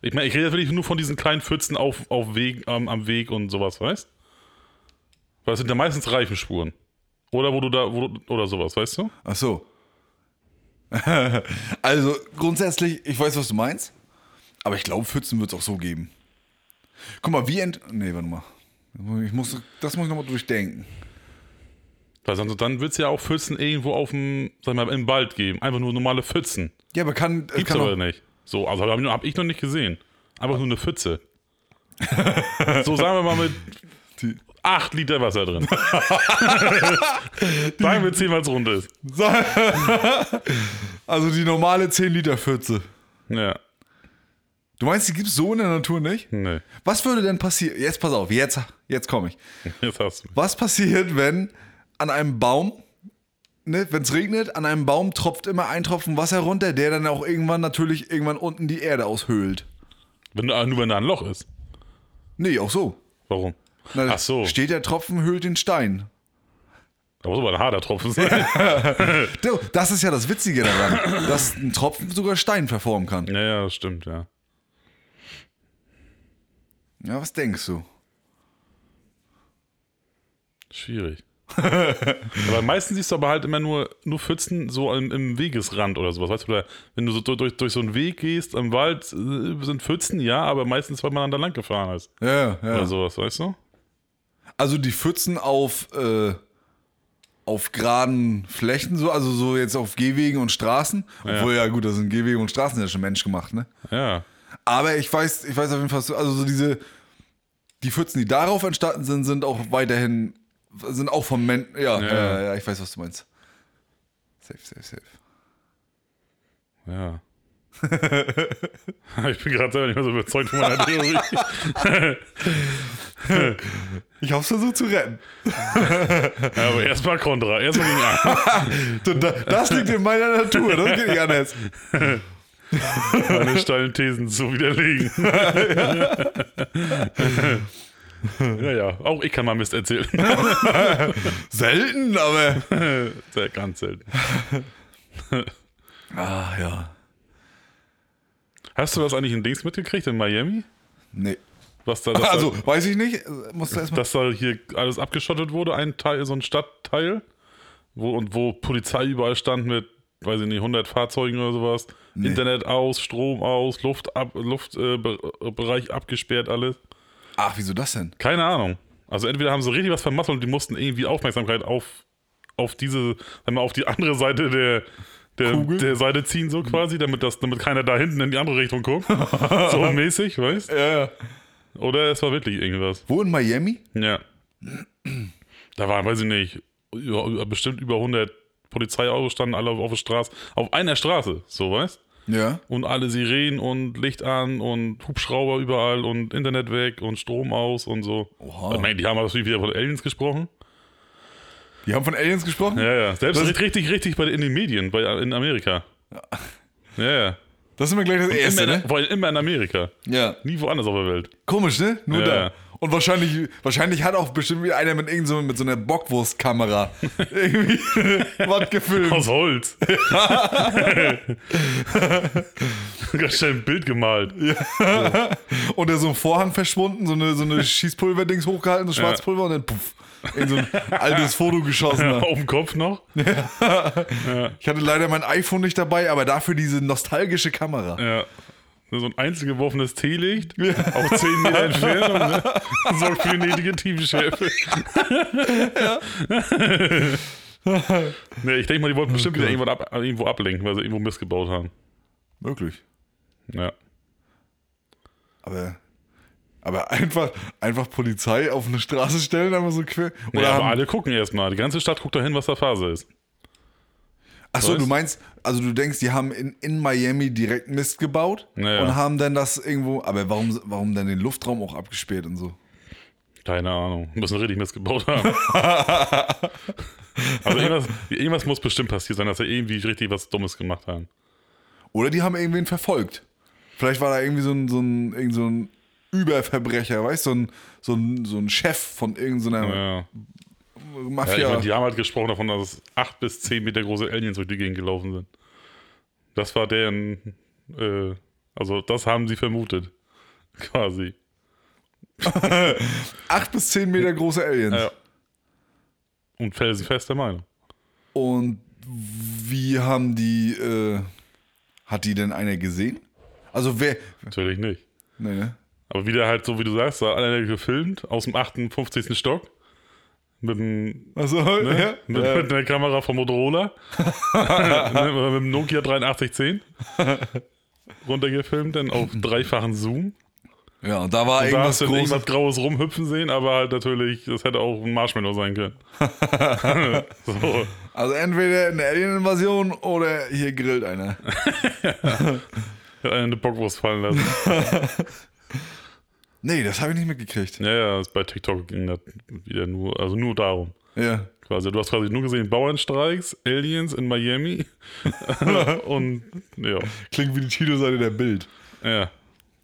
Ich meine, ich rede wirklich nur von diesen kleinen Pfützen auf, auf Weg, am, am Weg und sowas, weißt? Weil das sind ja meistens Reifenspuren. Oder wo du da, wo du, oder sowas, weißt du? Ach so. also grundsätzlich, ich weiß, was du meinst, aber ich glaube, Pfützen wird es auch so geben. Guck mal, wie ent... Nee, warte mal. Ich muss, das muss ich nochmal durchdenken. Weil sonst, dann wird es ja auch Pfützen irgendwo auf dem, sag mal, im Wald geben. Einfach nur normale Pfützen. Ja, aber kann... Es Gibt's kann aber auch, nicht. So, also habe ich, noch- hab ich noch nicht gesehen. Einfach nur eine Pfütze. so sagen wir mal mit Die- 8 Liter Wasser drin. sagen wir 10, weil es rund ist. also die normale 10 Liter Pfütze. Ja, Du meinst, die gibt es so in der Natur nicht? nee. Was würde denn passieren? Jetzt pass auf, jetzt, jetzt komme ich. Jetzt hast du. Was passiert, wenn an einem Baum, ne, wenn es regnet, an einem Baum tropft immer ein Tropfen Wasser runter, der dann auch irgendwann natürlich irgendwann unten die Erde aushöhlt? Wenn, da- nur wenn da ein Loch ist. Nee, auch so. Warum? Na, Ach so. Steht der Tropfen, höhlt den Stein. Da muss aber ein harter Tropfen sein. Du, Das ist ja das Witzige daran, dass ein Tropfen sogar Stein verformen kann. ja, ja, das stimmt, ja. Ja, was denkst du? Schwierig. aber meistens siehst du aber halt immer nur, nur Pfützen so im, im Wegesrand oder sowas. Weißt du, oder wenn du so durch, durch so einen Weg gehst im Wald, äh, sind Pfützen, ja, aber meistens, weil man dann da lang gefahren ist. Ja, ja. Oder sowas, weißt du? Also die Pfützen auf, äh, auf geraden Flächen, so, also so jetzt auf Gehwegen und Straßen. Obwohl, ja gut, das sind Gehwege und Straßen ja schon menschgemacht, ne? Ja. Aber ich weiß, ich weiß auf jeden Fall, so- also so diese, die Pfützen, die darauf entstanden sind, sind auch weiterhin, sind auch vom Menschen, ja, ja. Ja. Ja, ich weiß, was du meinst. Safe, safe, safe. Ja. ich bin gerade selber nicht mehr so überzeugt von meiner Theorie. Ich hab's versucht zu retten. ja, aber erstmal Kontra, erstmal gegen A. Das liegt in meiner Natur, das geht nicht anders. Meine steilen Thesen zu widerlegen. ja, ja, auch ich kann mal Mist erzählen. Selten, aber. Sehr ganz selten. Ah, ja. Hast du das eigentlich in Dings mitgekriegt in Miami? Nee. Was da, Also, weiß ich nicht. Musst du da, erstmal. dass da hier alles abgeschottet wurde, ein Teil, so ein Stadtteil, wo, und wo Polizei überall stand mit, weiß ich nicht, 100 Fahrzeugen oder sowas. Internet aus, Strom aus, Luft ab, Luftbereich äh, abgesperrt, alles. Ach, wieso das denn? Keine Ahnung. Also entweder haben sie richtig was vermasselt und die mussten irgendwie Aufmerksamkeit auf, auf diese, sagen wir, auf die andere Seite der, der, Kugel? der Seite ziehen, so quasi, damit, das, damit keiner da hinten in die andere Richtung guckt. so mäßig, weißt Ja, ja. Oder es war wirklich irgendwas. Wo in Miami? Ja. Da waren, weiß ich nicht, über, bestimmt über 100 Polizeiautos standen alle auf, auf der Straße. Auf einer Straße, so weißt Ja. Und alle Sirenen und Licht an und Hubschrauber überall und Internet weg und Strom aus und so. Oha. Ich meine, die haben natürlich wieder von Aliens gesprochen. Die haben von Aliens gesprochen? Ja, ja. Selbst Das- richtig, richtig, richtig bei, in den Medien, bei, in Amerika. Ja, ja. Das ist immer gleich das Erste, Immer, ne? Vor allem immer in Amerika. Ja. Nie woanders auf der Welt. Komisch, ne? Nur Ja. da. Und wahrscheinlich, wahrscheinlich hat auch bestimmt wieder einer mit irgend so, mit so einer Bockwurstkamera irgendwie was gefilmt. Aus Holz. Ganz schnell ein Bild gemalt. Und der so ein Vorhang verschwunden, so eine, so eine Schießpulverdings hochgehalten, so Schwarzpulver und dann puff. In so ein altes Foto geschossen. Auf dem Kopf noch. Ich hatte leider mein iPhone nicht dabei, aber dafür diese nostalgische Kamera. Ja. So ein einzelgeworfenes Teelicht auf 10 Meter Entfernung. Ne? Sorgt für Negativschärfe. nee, ich denke mal, die wollten bestimmt wieder irgendwo, ab, irgendwo ablenken, weil sie irgendwo Mist gebaut haben. Möglich. Ja. Aber, aber einfach, einfach Polizei auf eine Straße stellen, einfach so quer. Oder ja, aber alle gucken erstmal. Die ganze Stadt guckt dahin, was da Phase ist. achso, du meinst, also du denkst, die haben in, in Miami direkt Mist gebaut Ja, ja. und haben dann das irgendwo, aber warum, warum dann den Luftraum auch abgesperrt und so? Keine Ahnung. Müssen richtig Mist gebaut haben. also irgendwas, irgendwas muss bestimmt passiert sein, dass sie irgendwie richtig was Dummes gemacht haben. Oder die haben irgendwen verfolgt. Vielleicht war da irgendwie so ein, so ein, irgend so ein Überverbrecher, weißt du, so ein, so ein, so ein Chef von irgendeiner Ja. Ja, ich Mafia. meine, die haben halt gesprochen davon, dass acht bis zehn Meter große Aliens durch die Gegend gelaufen sind. Das war deren, äh, also das haben sie vermutet. Quasi. Acht bis zehn Meter große Aliens. Ja. Und felsenfester Meinung. Und wie haben die, äh, hat die denn einer gesehen? Also wer, Natürlich nicht. nee, ne? Aber wieder halt so, wie du sagst, da einer gefilmt aus dem 58. Stock. Mit dem Also, Ne? ja, Mit, ja. mit der Kamera von Motorola. Ne, mit dem Nokia 8310. Runtergefilmt, dann auf dreifachen Zoom. ja, und da war Da hast irgendwas du dann Großes. irgendwas Graues rumhüpfen sehen, aber halt natürlich, das hätte auch ein Marshmallow sein können. so. Also entweder eine Alien-Invasion oder hier grillt einer. Hat einer eine Bockwurst fallen lassen. Nee, das habe ich nicht mitgekriegt. Ja, ja, bei TikTok ging das wieder nur, also nur darum. Ja. Quasi. Du hast quasi nur gesehen Bauernstreiks, Aliens in Miami und ja, Klingt wie die Titelseite der Bild. ja.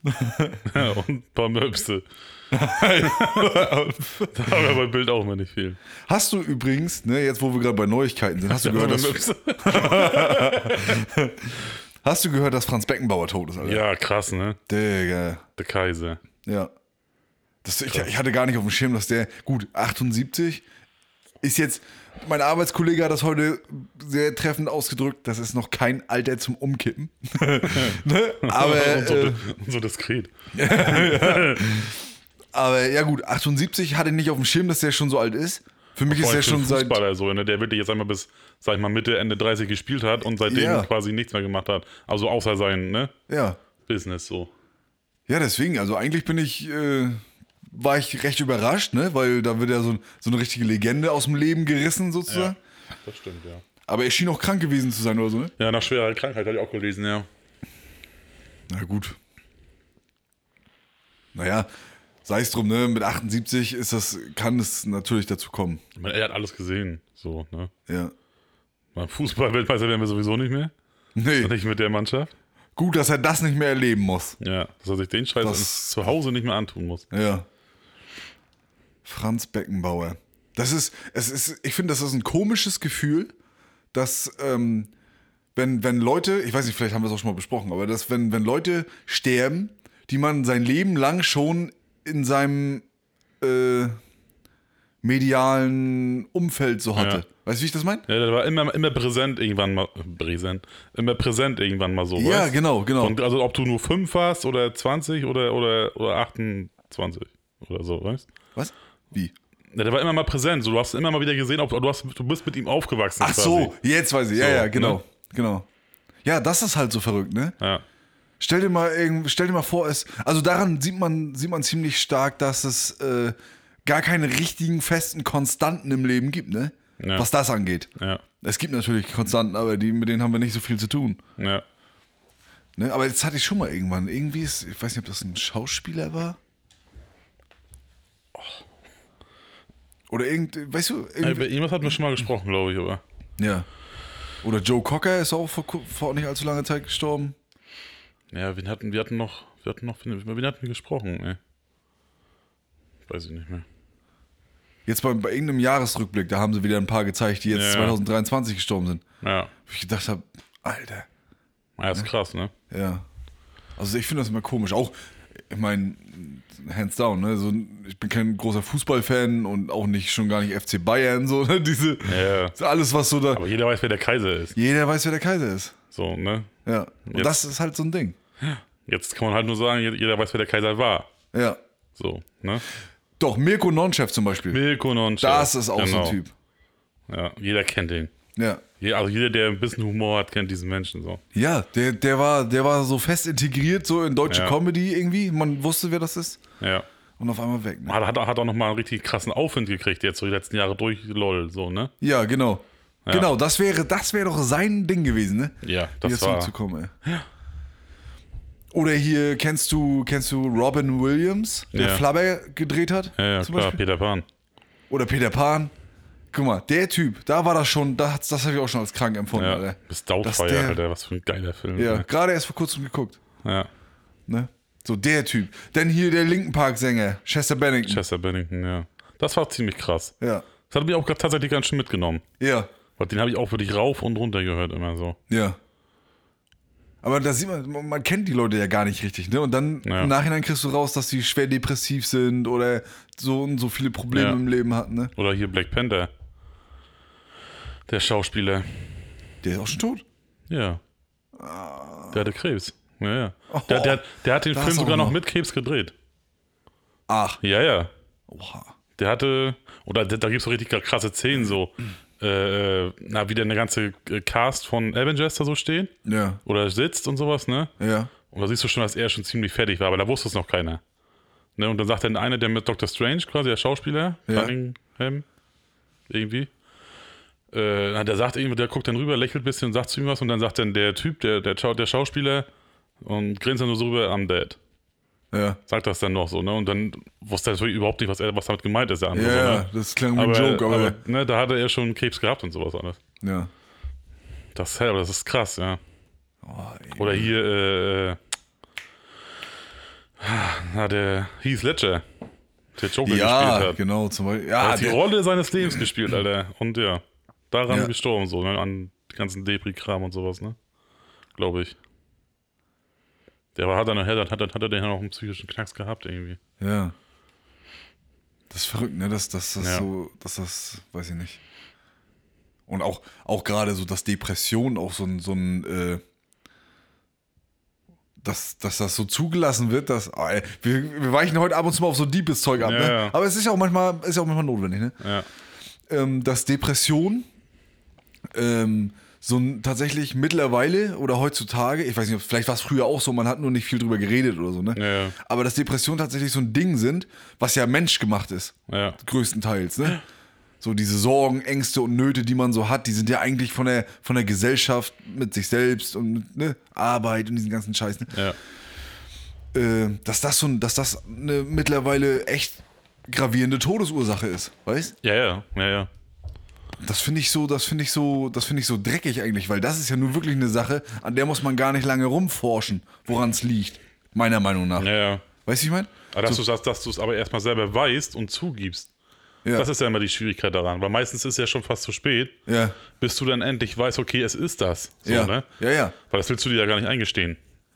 ja und ein paar Möpse. da haben wir bei Bild auch mal nicht viel. Hast du übrigens, ne, jetzt wo wir gerade bei Neuigkeiten sind, hast du gehört, dass. Hast du gehört, dass Franz Beckenbauer tot ist, Alter? Ja, krass, ne? Digga. Der Kaiser. Ja. Das, ich, ich hatte gar nicht auf dem Schirm, dass der, gut, 78 ist jetzt, mein Arbeitskollege hat das heute sehr treffend ausgedrückt, das ist noch kein Alter zum Umkippen. ne? Aber, und, so, äh, und so diskret. aber ja gut, 78 hatte ich nicht auf dem Schirm, dass der schon so alt ist. Für mich ist einen schon seit, Fußballer so, ne? der wirklich jetzt einmal bis, sag ich mal, Mitte, Ende 30 gespielt hat und seitdem Ja. quasi nichts mehr gemacht hat. Also außer sein ne? ja. Business so. Ja, deswegen, also eigentlich bin ich, äh, war ich recht überrascht, ne? Weil da wird ja so, so eine richtige Legende aus dem Leben gerissen sozusagen. Das stimmt, ja. Aber er schien auch krank gewesen zu sein oder so, ne? Ja, nach schwerer Krankheit hatte ich auch gelesen, ja. Na gut. Naja, sei es drum, ne? Mit 78 ist das, kann es natürlich dazu kommen. Ich meine, er hat alles gesehen. So, ne? Ja. Beim Fußball-Weltmeister werden wir sowieso nicht mehr. Nee, Nicht mit der Mannschaft. gut, dass er das nicht mehr erleben muss. Ja, dass er sich den Scheiß Das- zu Hause nicht mehr antun muss. Ja. Franz Beckenbauer. Das ist, es ist, ich finde, das ist ein komisches Gefühl, dass, ähm, wenn, wenn Leute, ich weiß nicht, vielleicht haben wir es auch schon mal besprochen, aber dass, wenn, wenn Leute sterben, die man sein Leben lang schon in seinem äh, medialen Umfeld so hatte. Ja. Weißt du, wie ich das meine? Ja, der war immer, immer präsent irgendwann mal. Präsent. Immer präsent irgendwann mal so. Ja, weißt? genau, genau. Und also ob du nur 5 warst oder 20 oder, oder, oder 28 oder so, weißt Was? Wie? ja, Der war immer mal präsent. So, du hast ihn immer mal wieder gesehen, ob du, hast, du bist mit ihm aufgewachsen. Ach quasi. so, jetzt weiß ich. Ja, So, ja, genau. ne? Genau. Ja, das ist halt so verrückt, ne? Ja. Stell dir mal, stell dir mal vor, es, also daran sieht man, sieht man ziemlich stark, dass es äh, gar keine richtigen festen Konstanten im Leben gibt, ne? Ja. Was das angeht. Ja. Es gibt natürlich Konstanten, aber die, mit denen haben wir nicht so viel zu tun. Ja. Ne? Aber jetzt hatte ich schon mal irgendwann. Irgendwie ist, ich weiß nicht, ob das ein Schauspieler war. Oder irgend, weißt du, irgendwie, Über irgendwas hatten wir schon mal gesprochen, glaube ich, aber. ja. Oder Joe Cocker ist auch vor, vor nicht allzu langer Zeit gestorben. Ja, wen hatten, wir hatten noch, wir hatten noch, über wen hatten wir gesprochen, ey? Weiß ich nicht mehr. Jetzt bei, bei irgendeinem Jahresrückblick, da haben sie wieder ein paar gezeigt, die jetzt Ja. 2023 gestorben sind. Ja, Wo ich gedacht habe, Alter, ja ist krass, ne? ja. Also ich finde das immer komisch. Auch, ich meine, hands down, ne? So, ich bin kein großer Fußballfan und auch nicht schon gar nicht FC Bayern, so, ne? Diese, Ja, alles, was so da. aber jeder weiß, wer der Kaiser ist. Jeder weiß, wer der Kaiser ist. So, ne? Ja. Und Jetzt- das ist halt so ein Ding. Jetzt kann man halt nur sagen, jeder weiß, wer der Kaiser war. Ja. So, ne? Doch, Mirko Nonchef zum Beispiel. Milko Nonchef. das ist auch so Genau. ein Typ. Ja, jeder kennt ihn. Ja. Also jeder, der ein bisschen Humor hat, kennt diesen Menschen so. Ja, der, der, war, der war so fest integriert, so in deutsche Ja. Comedy irgendwie. Man wusste, wer das ist. Ja. Und auf einmal weg. Ne? Hat, hat, hat auch nochmal einen richtig krassen Aufwind gekriegt, jetzt so die letzten Jahre durch, lol, so, ne? Ja, genau. Genau, das wäre, das wäre doch sein Ding gewesen, ne? Ja, das Wieder war. zurückzukommen, ey. Oder hier kennst du, kennst du Robin Williams, der Ja. Flabber gedreht hat? Ja, ja klar, Beispiel? Peter Pan. Oder Peter Pan. Guck mal, der Typ, da war das schon, das, das habe ich auch schon als krank empfunden, Ja, Alter. bis Doubtfire, der- Alter, was für ein geiler Film. Ja, ne? gerade erst vor kurzem geguckt. ja. Ne? So der Typ. Denn hier der Linken Park-Sänger, Chester Bennington. Chester Bennington, ja. Das war ziemlich krass. ja. Das hat mich auch tatsächlich ganz schön mitgenommen. Ja. Weil den habe ich auch wirklich rauf und runter gehört, immer so. Ja. Aber da sieht man, man- kennt die Leute ja gar nicht richtig, ne? Und dann Ja. im Nachhinein kriegst du raus, dass sie schwer depressiv sind oder so und so viele Probleme Ja. im Leben hatten, ne? Oder hier Black Panther. Der Schauspieler. Der ist auch schon tot. Ja. Der hatte Krebs. Ja, ja. Der, der, der hat den Film sogar noch noch. mit Krebs gedreht. Ach. Ja, ja. Oha. Der hatte, oder da, da gibt es so richtig krasse Szenen so, äh, na, wie der eine ganze äh, Cast von Avengers da so steht Ja. oder sitzt und sowas, ne? Ja. Und da siehst du schon, dass er schon ziemlich fertig war, aber da wusste es noch keiner. Ne? Und dann sagt dann einer, der mit Dr. Strange, quasi der Schauspieler, Ja. Cunningham, irgendwie, äh, na, der sagt irgendwie, der guckt dann rüber, lächelt ein bisschen und sagt zu ihm was und dann sagt dann der Typ, der, der, der Schauspieler und grinst dann nur so rüber, I'm dead. Ja. Sagt das dann noch so, ne? Und dann wusste er natürlich überhaupt nicht, was, er, was damit gemeint ist, der andere. Ja, ja, ne? das klang wie ein Joke, aber, aber ne, da hatte er schon Krebs gehabt und sowas alles. ja. Das, aber das ist krass, ja. Oh. Oder hier, äh, äh, na, der Heath Ledger, der Joker ja, gespielt hat. genau, zum Beispiel. Er Ja, hat die Rolle seines Lebens gespielt, Alter. Und ja, daran Ja. gestorben, so, ne? an die ganzen Debris-Kram und sowas, ne? Glaube ich. Der war, hat er nachher, dann hat, er- hat er den ja noch einen psychischen Knacks gehabt, irgendwie. ja. Das ist verrückt, ne? Dass, dass das Ja. so, dass das, weiß ich nicht. Und auch, auch gerade so, dass Depression auch so ein, so ein, äh, dass, dass das so zugelassen wird, dass ah, ey, wir, wir weichen heute ab und zu mal auf so deepes Zeug ab, Ja, ne? ja. Aber es ist ja auch manchmal, ist ja auch manchmal notwendig, ne? Ja. ähm, dass Depression ähm, so ein, tatsächlich mittlerweile oder heutzutage, ich weiß nicht, vielleicht war es früher auch so, man hat nur nicht viel drüber geredet oder so, ne? Ja. Aber dass Depressionen tatsächlich so ein Ding sind, was ja menschgemacht ist, Ja. größtenteils, ne? So diese Sorgen, Ängste und Nöte, die man so hat, die sind ja eigentlich von der, von der Gesellschaft mit sich selbst und mit ne, Arbeit und diesen ganzen Scheiß. Ne? Ja. Äh, dass das so ein, dass das eine mittlerweile echt gravierende Todesursache ist, weißt? Ja, ja, ja, ja. Das finde ich so, das finde ich so, das finde ich so dreckig eigentlich, weil das ist ja nur wirklich eine Sache, an der muss man gar nicht lange rumforschen, woran es liegt. Meiner Meinung nach. Ja. Weißt du, ich meine? Aber dass dass du es aber erstmal selber weißt und zugibst. Ja. Das ist ja immer die Schwierigkeit daran, weil meistens ist es ja schon fast zu spät, ja. bis du dann endlich weißt, okay, es ist das. So, Ja. ne? ja, ja. Weil das willst du dir ja gar nicht eingestehen.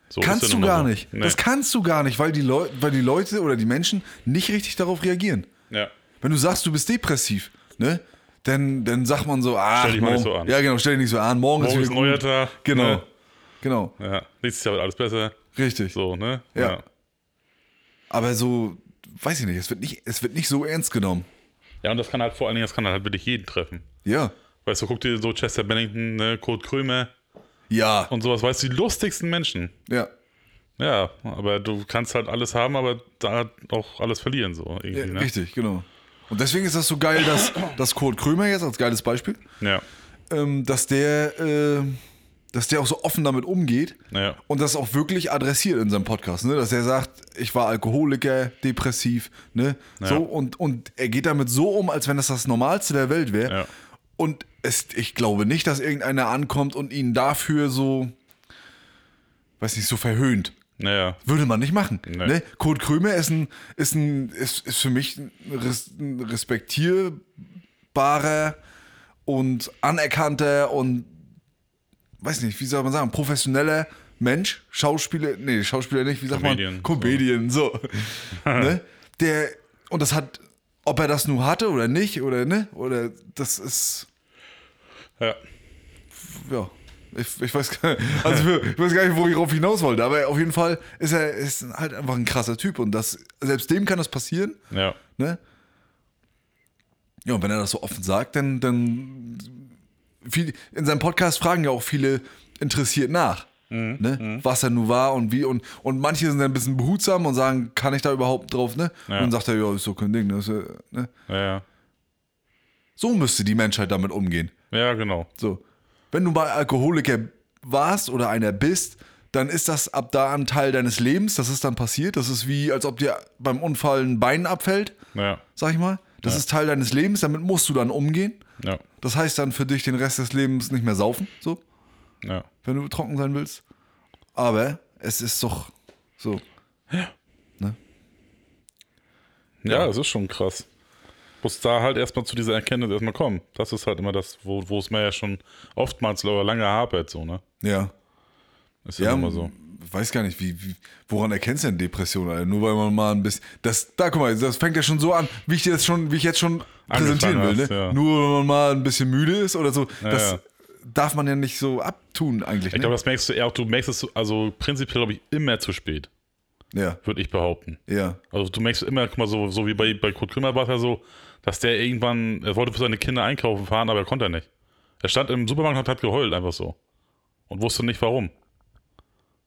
So, Kannst du nun gar so. nicht. Nee. Das kannst du gar nicht, weil die, Leu weil die Leute oder die Menschen nicht richtig darauf reagieren. ja. Wenn du sagst, du bist depressiv, ne? Dann, dann sagt man so, ah, Stell dich mal nicht so an. Ja, genau, stell dich nicht so an. Morgen, Morgen ist ist ein neuer. Tag. Genau. Ne? Genau. Ja. Nächstes Jahr wird alles besser. Richtig. So, ne? Ja. Aber so, weiß ich nicht, es wird nicht, es wird nicht so ernst genommen. Ja, und das kann halt vor allen Dingen, das kann halt wirklich jeden treffen. Ja. Weißt du, guck dir so Chester Bennington, ne, Kurt Krömer Ja. und sowas, weißt du, die lustigsten Menschen. Ja. Ja, aber du kannst halt alles haben, aber da auch alles verlieren, so irgendwie, ja ne? Richtig, genau. Und deswegen ist das so geil, dass, dass Kurt Krömer jetzt als geiles Beispiel, Ja. ähm, dass der, äh, dass der auch so offen damit umgeht Ja. und das auch wirklich adressiert in seinem Podcast, ne? Dass er sagt, ich war Alkoholiker, depressiv, ne? Ja. So und, und er geht damit so um, als wenn das das Normalste der Welt wäre. Ja. Und es, ich glaube nicht, dass irgendeiner ankommt und ihn dafür so, weiß nicht, so verhöhnt. Naja. Würde man nicht machen. Nee. Ne? Kurt Krömer ist ein, ist ein, ist, ist für mich ein, res, ein respektierbarer und anerkannter und weiß nicht, wie soll man sagen, professioneller Mensch, Schauspieler, nee, Schauspieler nicht, wie sagt Comedian, man? Comedian, so. ne? Der, und das hat, ob er das nur hatte oder nicht, oder ne, oder das ist, Ja. ja, ich, ich, weiß, gar, also ich weiß gar nicht, wo ich drauf hinaus wollte, aber auf jeden Fall ist er ist halt einfach ein krasser Typ und das, selbst dem kann das passieren, Ja. ne? Ja, und wenn er das so offen sagt, dann, dann viel, in seinem Podcast fragen ja auch viele interessiert nach, Mhm. ne? was er nun war und wie und, und manche sind dann ein bisschen behutsam und sagen, kann ich da überhaupt drauf, ne? Ja. Und dann sagt er, ja, ist so kein Ding? Ist, ja, ne? Ja, ja. So müsste die Menschheit damit umgehen. Ja, genau. So. Wenn du mal Alkoholiker warst oder einer bist, dann ist das ab da ein Teil deines Lebens. Das ist dann passiert. Das ist wie, als ob dir beim Unfall ein Bein abfällt, Ja. sag ich mal. Das Ja. ist Teil deines Lebens. Damit musst du dann umgehen. Ja. Das heißt dann für dich den Rest des Lebens nicht mehr saufen, so, Ja. wenn du trocken sein willst. Aber es ist doch so. Ja, es ist schon krass. Muss da halt erstmal zu dieser Erkenntnis erstmal kommen. Das ist halt immer das, wo, wo es mir ja schon oftmals lange hapert, so, ne? Ja. Ist ja, Ja, immer so. weiß gar nicht, wie, wie, woran erkennst du denn Depression, Alter? Nur weil man mal ein bisschen. Das, da, guck mal, das fängt ja schon so an, wie ich dir das schon, wie ich jetzt schon präsentieren will, hast, ne? ja. Nur wenn man mal ein bisschen müde ist oder so. das ja. darf man ja nicht so abtun, eigentlich. Ich Ne? glaube, das merkst du eher, auch, du merkst es so- also prinzipiell, glaube ich, immer zu spät, ja, würde ich behaupten. ja, Also du merkst immer, guck mal, so, so wie bei, bei Kurt Krümmer war es ja so, dass der irgendwann, er wollte für seine Kinder einkaufen fahren, aber er konnte nicht. Er stand im Supermarkt und hat geheult, einfach so. Und wusste nicht warum.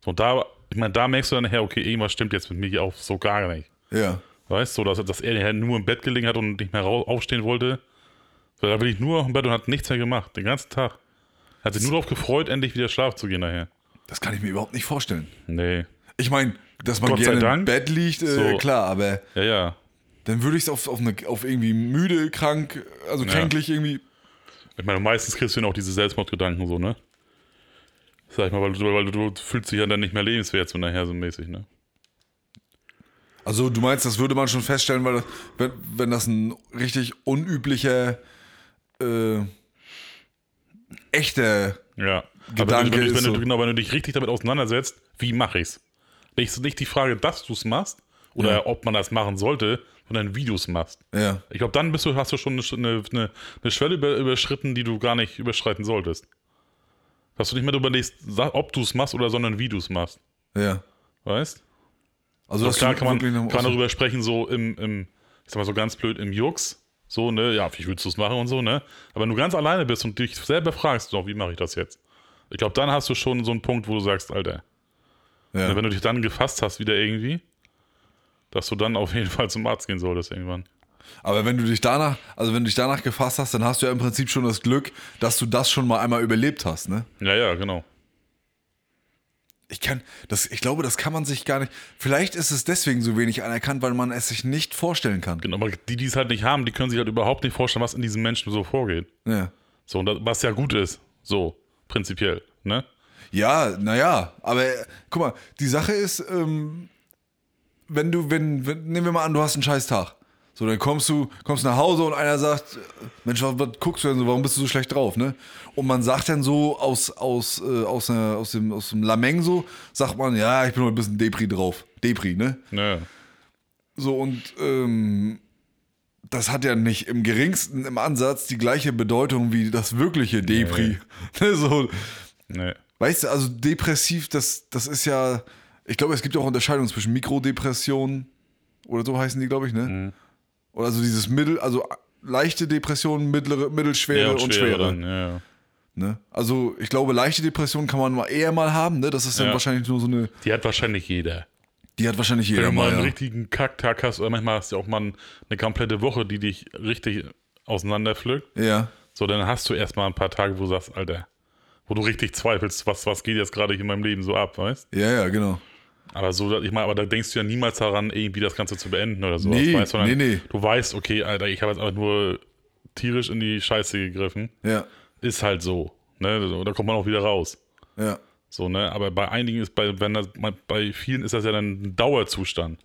So, da, ich meine, da merkst du dann nachher, okay, irgendwas stimmt jetzt mit mir auch so gar nicht. ja. Weißt du, dass, dass er nachher nur im Bett gelegen hat und nicht mehr rau- aufstehen wollte. So, da bin ich nur im Bett und hat nichts mehr gemacht, den ganzen Tag. Hat sich nur darauf gefreut, endlich wieder schlafen zu gehen nachher. Das kann ich mir überhaupt nicht vorstellen. Nee. Ich meine, dass man Gott gerne im. Bett liegt, äh, So. klar, aber Ja, ja. Dann würde ich es auf, auf, eine, auf irgendwie müde, krank, also Ja. kränklich irgendwie. Ich meine, meistens kriegst du ja auch diese Selbstmordgedanken so, ne? Sag ich mal, weil du, weil du, du fühlst dich ja dann nicht mehr lebenswert so nachher so mäßig, ne? Also du meinst, das würde man schon feststellen, weil das, wenn, wenn das ein richtig unüblicher, äh, echter, Ja. Gedanke wenn, du- wenn, ist du- wenn, so- du, genau, wenn du dich richtig damit auseinandersetzt, wie mache ich's? Nicht, nicht die Frage, dass du es machst oder Ja. ob man das machen sollte, sondern wie du es machst. ja, Ich glaube, dann bist du, hast du schon eine, eine, eine Schwelle über, überschritten, die du gar nicht überschreiten solltest. Dass du nicht mehr darüber überlegst, ob du es machst oder sondern wie du es machst. ja. Weißt? Also So, dass klar kann man, kann darüber sprechen, so im, im, ich sag mal so ganz blöd, im Jux. So, ne, ja, wie willst du es machen und so, ne? Aber wenn du ganz alleine bist und dich selber fragst, so, wie mache ich das jetzt? Ich glaube, dann hast du schon so einen Punkt, wo du sagst, Alter, ja. wenn du dich dann gefasst hast wieder irgendwie, dass du dann auf jeden Fall zum Arzt gehen solltest irgendwann. Aber wenn du dich danach, also wenn du dich danach gefasst hast, dann hast du ja im Prinzip schon das Glück, dass du das schon mal einmal überlebt hast, ne? Ja, ja, genau. Ich kann, das, ich glaube, das kann man sich gar nicht. Vielleicht ist es deswegen so wenig anerkannt, weil man es sich nicht vorstellen kann. genau. Aber die, die es halt nicht haben, die können sich halt überhaupt nicht vorstellen, was in diesen Menschen so vorgeht. Ja. So, und das, was ja gut ist. So, prinzipiell, ne? Ja, naja, aber äh, guck mal, die Sache ist, ähm, wenn du, wenn, wenn, nehmen wir mal an, du hast einen scheiß Tag. So, dann kommst du, kommst nach Hause und einer sagt, Mensch, was, was guckst du denn so, warum bist du so schlecht drauf, ne? Und man sagt dann so aus, aus, äh, aus, einer, aus, dem, aus dem Lameng so, sagt man, ja, ich bin heute ein bisschen Depri drauf. Depri, ne? Ja. So, und ähm, das hat ja nicht im geringsten im Ansatz die gleiche Bedeutung wie das wirkliche Depri. Ne, so, Nee. Weißt du, also depressiv, das, das ist ja, ich glaube, es gibt auch Unterscheidungen zwischen Mikrodepressionen oder so heißen die, glaube ich, ne? Mhm. Oder also dieses Mittel, also leichte Depressionen, mittlere, mittelschwere Ja, und, schwerer schwere. ja. Ne? Also ich glaube, leichte Depressionen kann man mal eher mal haben, ne? Das ist dann Ja. wahrscheinlich nur so eine, Die hat wahrscheinlich jeder. die hat wahrscheinlich Wenn jeder du mal einen Ja. richtigen Kacktag hast, oder manchmal hast du auch mal eine komplette Woche, die dich richtig auseinanderpflückt, ja, so dann hast du erstmal ein paar Tage, wo du sagst, Alter, Wo du richtig zweifelst, was, was geht jetzt gerade in meinem Leben so ab, weißt Ja, ja, genau. Aber so, ich meine, aber da denkst du ja niemals daran, irgendwie das Ganze zu beenden oder sowas. Nee, weißt, nee, nee. Du weißt, okay, Alter, ich habe jetzt einfach nur tierisch in die Scheiße gegriffen. Ja, Ist halt so. Ne? Da kommt man auch wieder raus. ja. So, ne? Aber bei einigen ist, bei, wenn das, bei vielen ist das ja dann ein Dauerzustand.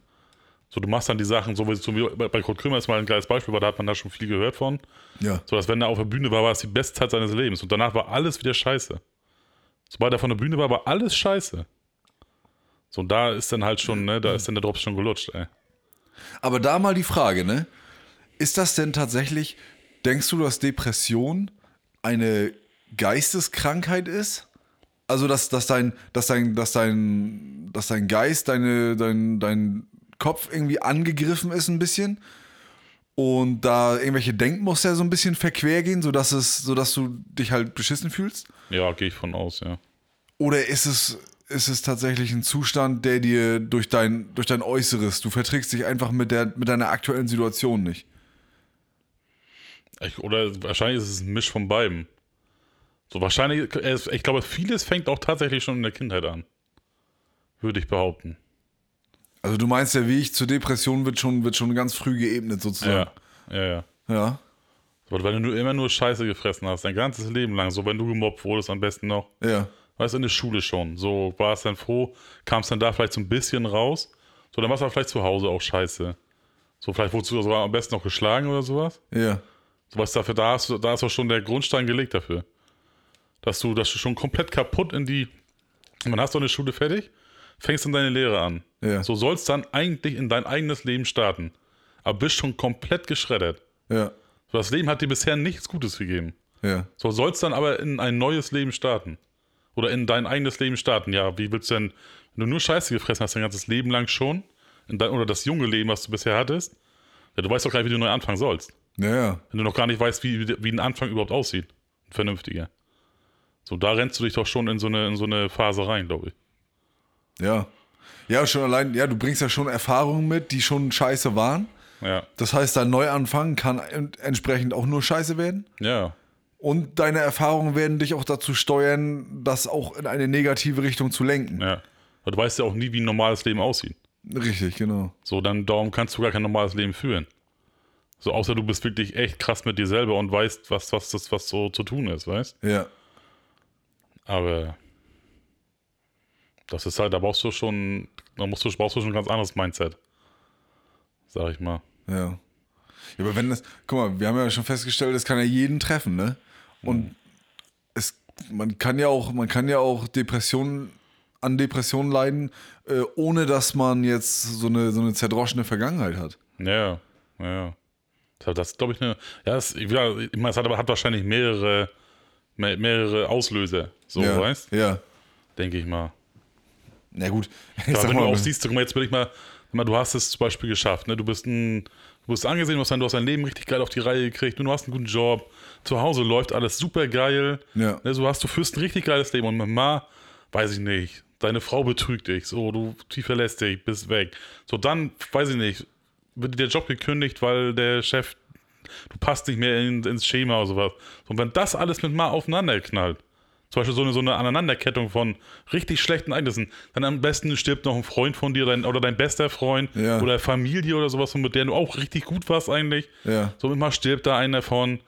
So, du machst dann die Sachen, so wie, so wie bei Kurt Krömer ist mal ein geiles Beispiel, weil da hat man da schon viel gehört von. Ja, So, dass wenn er auf der Bühne war, war es die beste Zeit seines Lebens. Und danach war alles wieder scheiße. Sobald er von der Bühne war, war alles scheiße. So, und da ist dann halt schon, ne, da ist dann der Drops schon gelutscht, ey. Aber da mal die Frage, ne? Ist das denn tatsächlich, denkst du, dass Depression eine Geisteskrankheit ist? Also, dass, dass, dein, dass, dein, dass, dein, dass dein Geist, deine, dein, dein Kopf irgendwie angegriffen ist ein bisschen und da irgendwelche Denkmuster so ein bisschen verquer gehen, sodass, es, sodass du dich halt beschissen fühlst? Ja, gehe ich von aus, ja. Oder ist es, ist es tatsächlich ein Zustand, der dir durch dein, durch dein Äußeres, du verträgst dich einfach mit, der, mit deiner aktuellen Situation nicht? Ich, oder wahrscheinlich ist es ein Misch von beiden. So, wahrscheinlich, ich glaube, vieles fängt auch tatsächlich schon in der Kindheit an. Würde ich behaupten. Also du meinst, der Weg zur Depression wird schon, wird schon ganz früh geebnet sozusagen. Ja, ja, ja. Ja. So, weil du nur immer nur Scheiße gefressen hast, dein ganzes Leben lang. So, wenn du gemobbt wurdest, am besten noch. Ja. Weißt du, in der Schule schon. So, warst dann froh, kamst dann da vielleicht so ein bisschen raus. So, dann warst du aber vielleicht zu Hause auch scheiße. So, vielleicht wurdest du sogar am besten noch geschlagen oder sowas. Ja. So was dafür, da hast du, da ist auch schon der Grundstein gelegt dafür. Dass du, dass du schon komplett kaputt in die. Man hast du eine Schule fertig, fängst dann deine Lehre an. Ja. So sollst dann eigentlich in dein eigenes Leben starten. Aber bist schon komplett geschreddert. Ja. So, das Leben hat dir bisher nichts Gutes gegeben. Ja. So sollst dann aber in ein neues Leben starten. Oder in dein eigenes Leben starten. Ja, wie willst du denn, wenn du nur Scheiße gefressen hast, dein ganzes Leben lang schon, in dein, oder das junge Leben, was du bisher hattest, ja, du weißt doch gar nicht, wie du neu anfangen sollst. Ja, ja. Wenn du noch gar nicht weißt, wie, wie ein Anfang überhaupt aussieht. Ein vernünftiger. So, da rennst du dich doch schon in so eine, in so eine Phase rein, glaube ich. Ja. Ja, schon allein, ja, du bringst ja schon Erfahrungen mit, die schon scheiße waren. Ja. Das heißt, dein Neuanfang kann en- entsprechend auch nur scheiße werden. Ja. Und deine Erfahrungen werden dich auch dazu steuern, das auch in eine negative Richtung zu lenken. Ja. Aber du weißt ja auch nie, wie ein normales Leben aussieht. Richtig, genau. So, dann darum kannst du gar kein normales Leben führen. So, außer du bist wirklich echt krass mit dir selber und weißt, was, was das, was so zu tun ist, weißt? Ja. Aber das ist halt, da brauchst du schon, da musst du, brauchst du schon ein ganz anderes Mindset. Sag ich mal. Ja. Ja, aber wenn das, guck mal, wir haben ja schon festgestellt, das kann ja jeden treffen, ne? Und es, man kann ja auch, man kann ja auch Depressionen, an Depressionen leiden, äh, ohne dass man jetzt so eine, so eine zerdroschene Vergangenheit hat. Ja, ja. Das, das glaube ich, eine, ja, das, ja, ich meine, es hat aber hat wahrscheinlich mehrere, me- mehrere Auslöser, so, ja. weißt? Ja. Denke ich mal. Na gut. Ich Aber wenn du mal, auch siehst, guck mal, jetzt will ich mal, du hast es zum Beispiel geschafft, ne? Du bist ein, du bist angesehen, du hast dein, du hast dein Leben richtig geil auf die Reihe gekriegt, du hast einen guten Job, zu Hause läuft alles super geil, Ja. ne? So hast du führst ein richtig geiles Leben und Mama, weiß ich nicht, deine Frau betrügt dich, so, du, die verlässt dich, bist weg. So, dann, weiß ich nicht, wird dir der Job gekündigt, weil der Chef, du passt nicht mehr in, ins Schema oder sowas. So, und wenn das alles mit mal aufeinander knallt, zum Beispiel so eine, so eine Aneinanderkettung von richtig schlechten Ereignissen. Dann am besten stirbt noch ein Freund von dir dein, oder dein bester Freund Ja. oder Familie oder sowas, mit der du auch richtig gut warst eigentlich. Ja. So mit mal stirbt da einer von.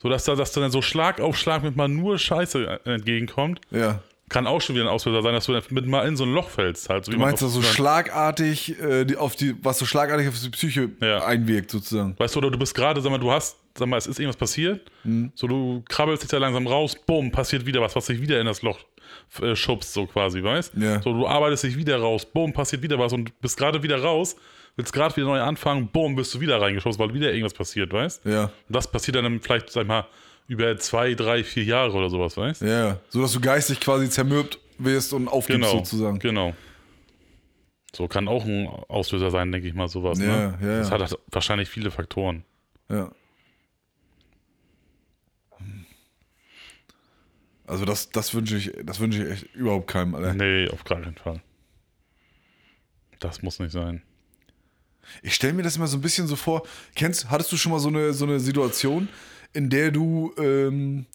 So dass da, dass da dann so Schlag auf Schlag mit mal nur Scheiße entgegenkommt. Ja. Kann auch schon wieder ein Auslöser sein, dass du mit mal in so ein Loch fällst. Halt, so Du meinst das so schlagartig, äh, auf die, was so schlagartig auf die Psyche Ja. einwirkt, sozusagen. Weißt du, oder du bist gerade, sag mal, du hast, sag mal, es ist irgendwas passiert, Mhm. so du krabbelst dich da langsam raus, bumm, passiert wieder was, was dich wieder in das Loch äh, schubst, so quasi, weißt Ja. So du arbeitest dich wieder raus, bumm, passiert wieder was und bist gerade wieder raus, willst gerade wieder neu anfangen, bumm, bist du wieder reingeschossen, weil wieder irgendwas passiert, weißt Ja. Und das passiert dann vielleicht, sag ich mal, über zwei, drei, vier Jahre oder sowas, weißt Ja, ja. So dass du geistig quasi zermürbt wirst und aufgibst, Genau, sozusagen. genau. So kann auch ein Auslöser sein, denke ich mal, sowas. Ja, ne? ja, Das ja. hat halt wahrscheinlich viele Faktoren. Ja. Also das, das wünsche ich, das wünsche ich echt überhaupt keinem, Alter. Nee, auf gar keinen Fall. Das muss nicht sein. Ich stelle mir das immer so ein bisschen so vor. Kennst, hattest du schon mal so eine, so eine Situation, in der du ähm,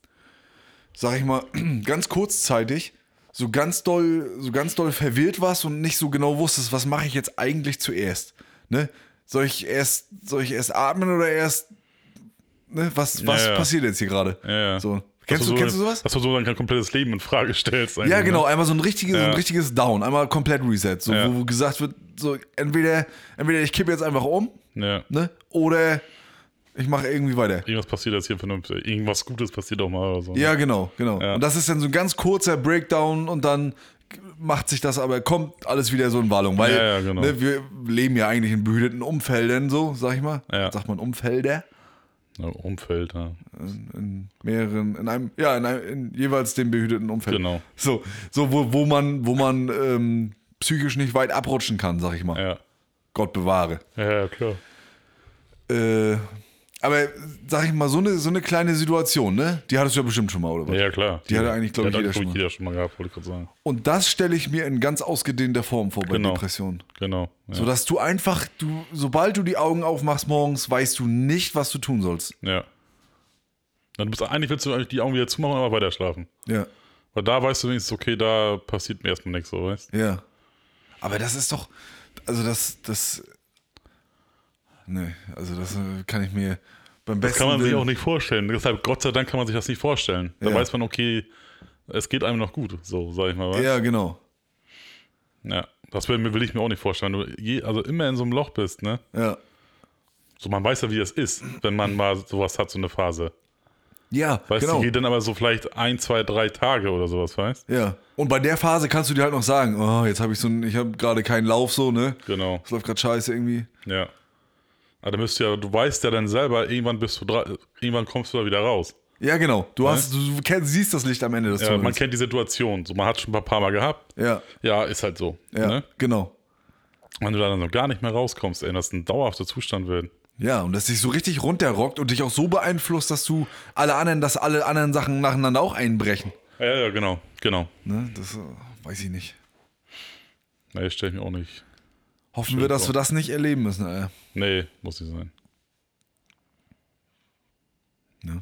sag ich mal, ganz kurzzeitig so ganz doll, so ganz doll verwirrt warst und nicht so genau wusstest, was mache ich jetzt eigentlich zuerst? Ne? Soll ich erst, soll ich erst atmen oder erst, ne? Was, was ja. passiert jetzt hier gerade? Ja, ja. So. Kennst du, so, kennst du sowas? Dass du so dein komplettes Leben in Frage stellst. Ja, genau, Ne? einmal so ein richtiges, so ein Ja. richtiges Down, einmal komplett Reset, so, Ja. wo gesagt wird, so entweder, entweder ich kippe jetzt einfach um, Ja. ne? Oder ich mache irgendwie weiter. Irgendwas passiert jetzt hier vernünftig. Irgendwas Gutes passiert doch mal oder so. ne? Ja, genau, genau. Ja. Und das ist dann so ein ganz kurzer Breakdown und dann macht sich das aber, kommt alles wieder so in Wallung, weil Ja, ja, genau. ne, wir leben ja eigentlich in behüteten Umfeldern, so, sag ich mal. Ja. Sagt man Umfelder? Ja, Umfeld, ja. In mehreren, in einem, ja, in, einem, in jeweils dem behüteten Umfeld. Genau. So, so wo, wo man, wo man ähm, psychisch nicht weit abrutschen kann, sag ich mal. Ja. Gott bewahre. Ja, ja, klar. Äh, aber sag ich mal, so eine, so eine kleine Situation, ne? Die hattest du ja bestimmt schon mal, oder was? Ja, klar. Die hatte eigentlich, glaub ich, Die jeder schon mal. jeder schon mal gehabt, wollte ich gerade sagen. Und das stelle ich mir in ganz ausgedehnter Form vor bei Genau. Depressionen. Genau. Ja. So dass du einfach, du, sobald du die Augen aufmachst morgens, weißt du nicht, was du tun sollst. ja. Dann bist, eigentlich willst du eigentlich die Augen wieder zumachen und aber weiter schlafen. Ja. Weil da weißt du wenigstens, okay, da passiert mir erstmal nichts, so, weißt Ja. Aber das ist doch, also das, das, nee, also das äh, kann ich mir beim Das besten kann man sich auch nicht vorstellen. Deshalb, Gott sei Dank kann man sich das nicht vorstellen. Da Ja. weiß man, okay, es geht einem noch gut, so, sag ich mal. weißt? Ja, genau. Ja. Das will, will ich mir auch nicht vorstellen. Wenn du je, also immer in so einem Loch bist, ne? Ja. So, man weiß ja, wie es ist, wenn man mal sowas hat, so eine Phase. Ja, Weißt genau. du, geht dann aber so vielleicht ein, zwei, drei Tage oder sowas, weißt Ja. Und bei der Phase kannst du dir halt noch sagen, oh, jetzt habe ich so ein, ich habe gerade keinen Lauf so, ne? Genau, Es läuft gerade scheiße irgendwie. ja. Aber da müsst du ja, du weißt ja dann selber, irgendwann bist du dra- irgendwann kommst du da wieder raus. Ja, genau. Du hast, du, kennst, siehst das Licht am Ende des Ja, man Tunnels. kennt die Situation. So, man hat schon ein paar Mal gehabt. Ja, Ja, ist halt so. ja, Ne? genau. Wenn du da dann noch gar nicht mehr rauskommst, ey, das ein dauerhafter Zustand wird. Ja, und dass dich so richtig runterrockt und dich auch so beeinflusst, dass du alle anderen, dass alle anderen Sachen nacheinander auch einbrechen. Ja, ja, genau, genau. Ne? Das äh, weiß ich nicht. Nee, stell ich mir auch nicht. Hoffen wir, dass wir das nicht erleben müssen, Alter. Nee, muss nicht sein. Ne?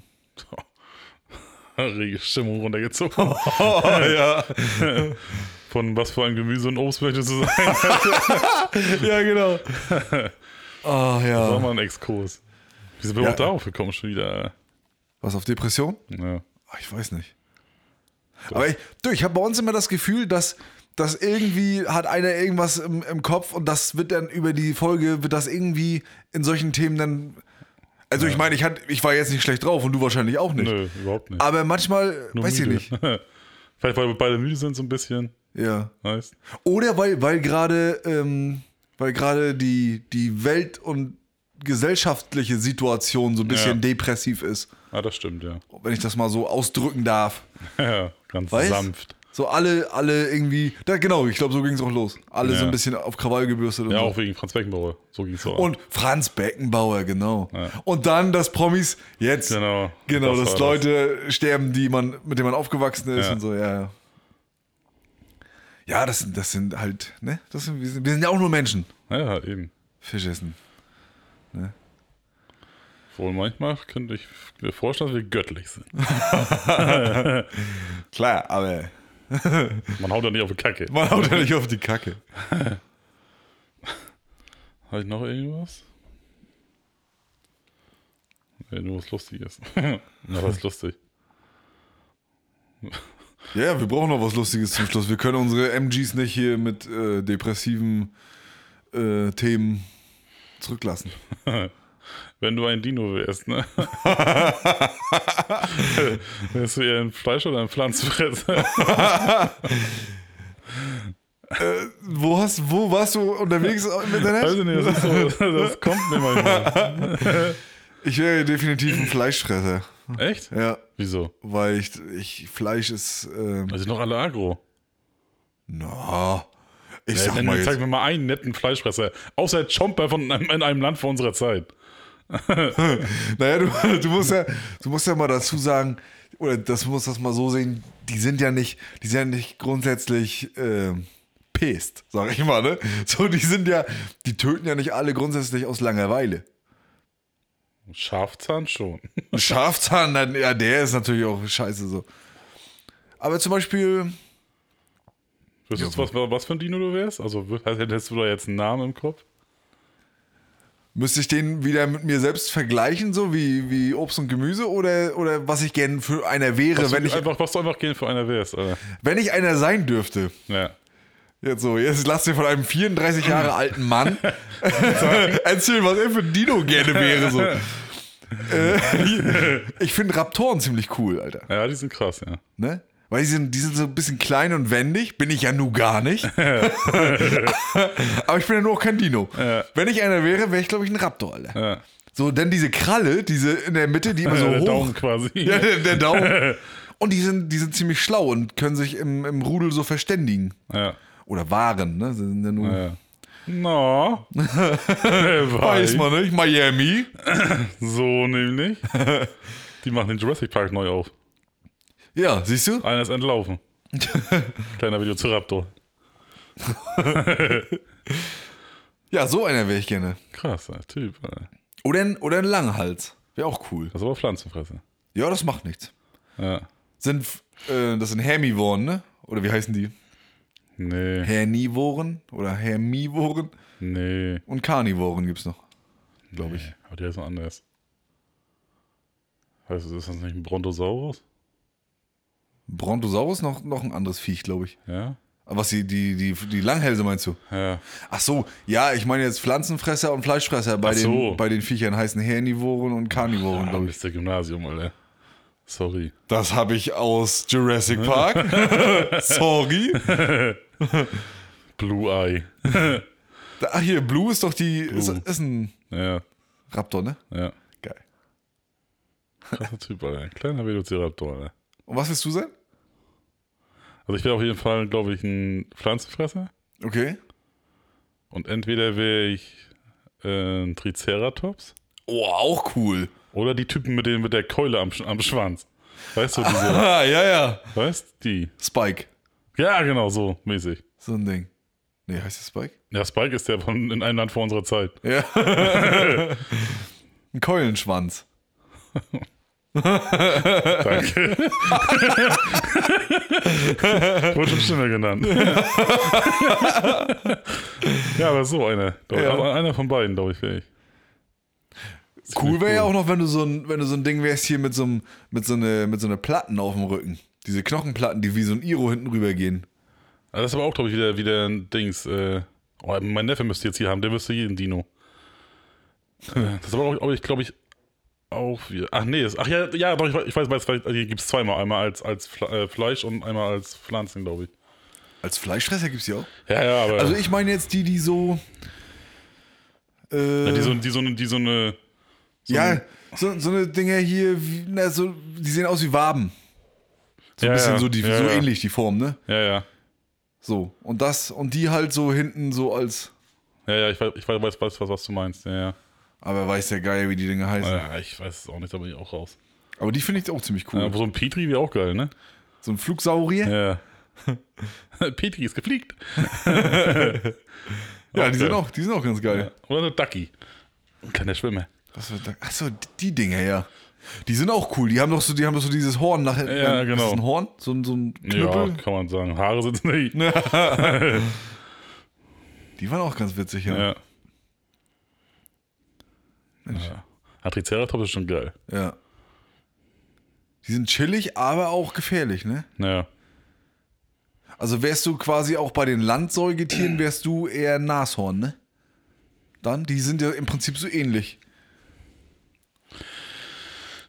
Rege Stimmung runtergezogen. Oh, ja. Von was für ein Gemüse und Obst möchtest du sein? ja, genau. Ah, Das war ja. mal ein Exkurs. Wie sind wir Ja. auch darauf gekommen schon wieder? Was auf Depression? Ja. Ah, Ich weiß nicht. Aber ich, du, ich habe bei uns immer das Gefühl, dass, dass irgendwie hat einer irgendwas im, im Kopf und das wird dann über die Folge, wird das irgendwie in solchen Themen dann. Also ich meine, ich, hatte- ich war jetzt nicht schlecht drauf und du wahrscheinlich auch nicht. Nö, überhaupt nicht. Aber manchmal, Nur weiß müde. ich nicht. Vielleicht, weil wir beide müde sind, so ein bisschen. Ja. Weißt Oder weil, weil gerade ähm, weil gerade die, die Welt- und gesellschaftliche Situation so ein bisschen Ja. depressiv ist. Ah, das stimmt, ja. Wenn ich das mal so ausdrücken darf. Ja, ganz Weißt? sanft. So alle, alle irgendwie, da, genau, ich glaube, so ging es auch los. Alle so Ja. ein bisschen auf Krawall gebürstet und Ja, so. auch wegen Franz Beckenbauer. So ging es auch. Und Franz Beckenbauer, genau. Ja. Und dann das Promis, jetzt, Genau. genau, Das dass Leute sterben, die man, mit denen man aufgewachsen ist Ja. und so, ja, ja. Das sind, das sind halt, ne, das sind, wir, sind, wir sind ja auch nur Menschen. Ja, eben. Fisch essen. Wohl manchmal könnte ich mir vorstellen, dass wir göttlich sind. Klar, aber Man haut ja nicht auf die Kacke. man haut ja nicht auf die Kacke. Habe ich noch irgendwas? Nee, nur was Lustiges. Na, was lustig. Ja, ja, wir brauchen noch was Lustiges zum Schluss. Wir können unsere MGs nicht hier mit äh, depressiven äh, Themen zurücklassen. Wenn du ein Dino wärst, ne? wärst du eher ein Fleisch- oder ein Pflanzenfresser? Wo, hast, wo warst du unterwegs im Internet? Weiß ich nicht, das, ist so, das kommt mir manchmal. Ich wäre definitiv ein Fleischfresser. Echt? Ja, Wieso? weil ich, ich Fleisch ist. Ähm, Also noch alle agro. na, ich Ey, sag mal zeig jetzt. mir mal einen netten Fleischfresser. Außer Chomper von einem, in einem Land vor unserer Zeit. Naja, du, du, musst ja, du musst ja mal dazu sagen, oder das muss das mal so sehen, die sind ja nicht, die sind ja nicht grundsätzlich ähm, pest, sag ich mal, ne? So, die sind ja, die töten ja nicht alle grundsätzlich aus Langeweile. Schafzahn schon. Schafzahn, dann, ja, der ist natürlich auch scheiße so. Aber zum Beispiel, Wüsstest du, was, was für ein Dino du wärst? Also hättest du da jetzt einen Namen im Kopf? Müsste ich den wieder mit mir selbst vergleichen, so wie, wie Obst und Gemüse oder, oder was ich gern für einer wäre, Was, wenn ich, einfach, was du einfach gerne für einer wärst, Alter. wenn ich einer sein dürfte. Ja. Jetzt so, jetzt lass dir von einem 34 Jahre alten Mann erzählen, was er für ein Dino gerne wäre. So. Äh, ich finde Raptoren ziemlich cool, Alter. ja, die sind krass, ja. Ne? Weil die sind, die sind so ein bisschen klein und wendig. Bin ich ja nun gar nicht. Aber ich bin ja nur auch kein Dino. Wenn ich einer wäre, wäre ich, glaube ich, ein Raptor, Alter. ja. So, denn diese Kralle, diese in der Mitte, die immer so der hoch. Daumen quasi. Ja, der, der Daumen. Und die sind, die sind ziemlich schlau und können sich im, im Rudel so verständigen. Ja. Oder waren, ne? Sie sind ja nur, ja. No. Weiß man nicht. Miami. So nämlich. Die machen den Jurassic Park neu auf. Ja, siehst du? Einer ist entlaufen. Kleiner Video zu Raptor. Ja, so einer wäre ich gerne. Krasser Typ, Alter. Oder ein, oder ein Langhals. Wäre auch cool. Das ist aber Pflanzenfresser. Ja, das macht nichts. Ja. Sind, äh, das sind Hermivoren, ne? Oder wie heißen die? Nee, Hernivoren oder Hermivoren nee. und Karnivoren gibt's noch, glaube ich. Aber der ist noch anders. Heißt das, ist das nicht ein Brontosaurus? Brontosaurus noch, noch ein anderes Viech, glaube ich. Ja? Aber was, die, die, die, die Langhälse meinst du? Ja. Ach so, ja, ich meine jetzt Pflanzenfresser und Fleischfresser bei, Ach so. den, bei den Viechern heißen Hernivoren und Karnivoren, glaube ich. Mr. Gymnasium, Alter. Sorry. Das habe ich aus Jurassic Park. Sorry. Blue Eye. Ach hier, Blue ist doch die, ist, ist ein Ja, Raptor, ne? ja. Geil. Krasser Typ, Alter. Kleiner Velociraptor, Alter. Und was willst du sein? Also ich wäre auf jeden Fall, glaube ich, ein Pflanzenfresser. Okay. Und entweder wäre ich äh, ein Triceratops Oh, auch cool. oder die Typen mit, den, mit der Keule am, am Schwanz. Weißt du, diese, Ah, ja, ja. weißt die? Spike. Ja, genau, so mäßig. So ein Ding. Nee, heißt das Spike? Ja, Spike ist der von in einem Land vor unserer Zeit. Ja. ein Keulenschwanz. Danke. Wurde schon schlimmer genannt. ja, aber so einer. Doch, Ja. aber einer von beiden, glaube ich, wäre ich. Cool wäre ja auch noch, wenn du so ein, wenn du so ein Ding wärst hier mit so einem, mit so eine, mit so einer Platten auf dem Rücken. Diese Knochenplatten, die wie so ein Iro hinten rüber gehen. Das ist aber auch, glaube ich, wieder, wieder ein Dings. Äh, oh, mein Neffe müsste jetzt hier haben, der müsste jeden Dino. Das ist aber auch, auch ich glaube ich, auch wieder. Ach nee, ach ja, ja, doch, ich weiß, weiß, hier gibt es zweimal. Einmal als, als äh, Fleisch und einmal als Pflanzen, glaube ich. Als Fleischfresser gibt's die auch. Ja, ja, aber. Also ich meine jetzt die, die so. Äh, ja, die, so, die, so, eine- die so eine. So ja, ein- so, so eine Dinger hier, na, so, die sehen aus wie Waben. So ein Ja, bisschen ja, so, die, so ähnlich, die Form, ne? Ja, ja. So. Und das, und die halt so hinten so als. Ja, ja, ich weiß, ich weiß, weiß, weiß was, was du meinst. Ja, ja. Aber weiß der Geil, wie die Dinger heißen. ja ich weiß es auch nicht, da bin ich auch raus. Aber die finde ich auch ziemlich cool. Ja, aber so ein Petri wäre auch geil, ne? So ein Flugsaurier. Ja. Petri ist gefliegt. Ja, die, sind auch, die sind auch ganz geil. Oder eine Ducky. Ein kleiner Schwimmer. Achso, die Dinger, ja. Die sind auch cool. Die haben doch so, die haben doch so dieses Horn nach hinten. Ja, Ist genau. das ein Horn? So, ein- so ein Ja, Knüppel? kann man sagen. Haare sind nicht. Die waren auch ganz witzig, ja. Ja. Ja. Ja, Triceratops ist schon geil. ja. Die sind chillig, aber auch gefährlich, ne? Ja. Also wärst du quasi auch bei den Landsäugetieren, wärst du eher Nashorn, ne? Dann, die sind ja im Prinzip so ähnlich.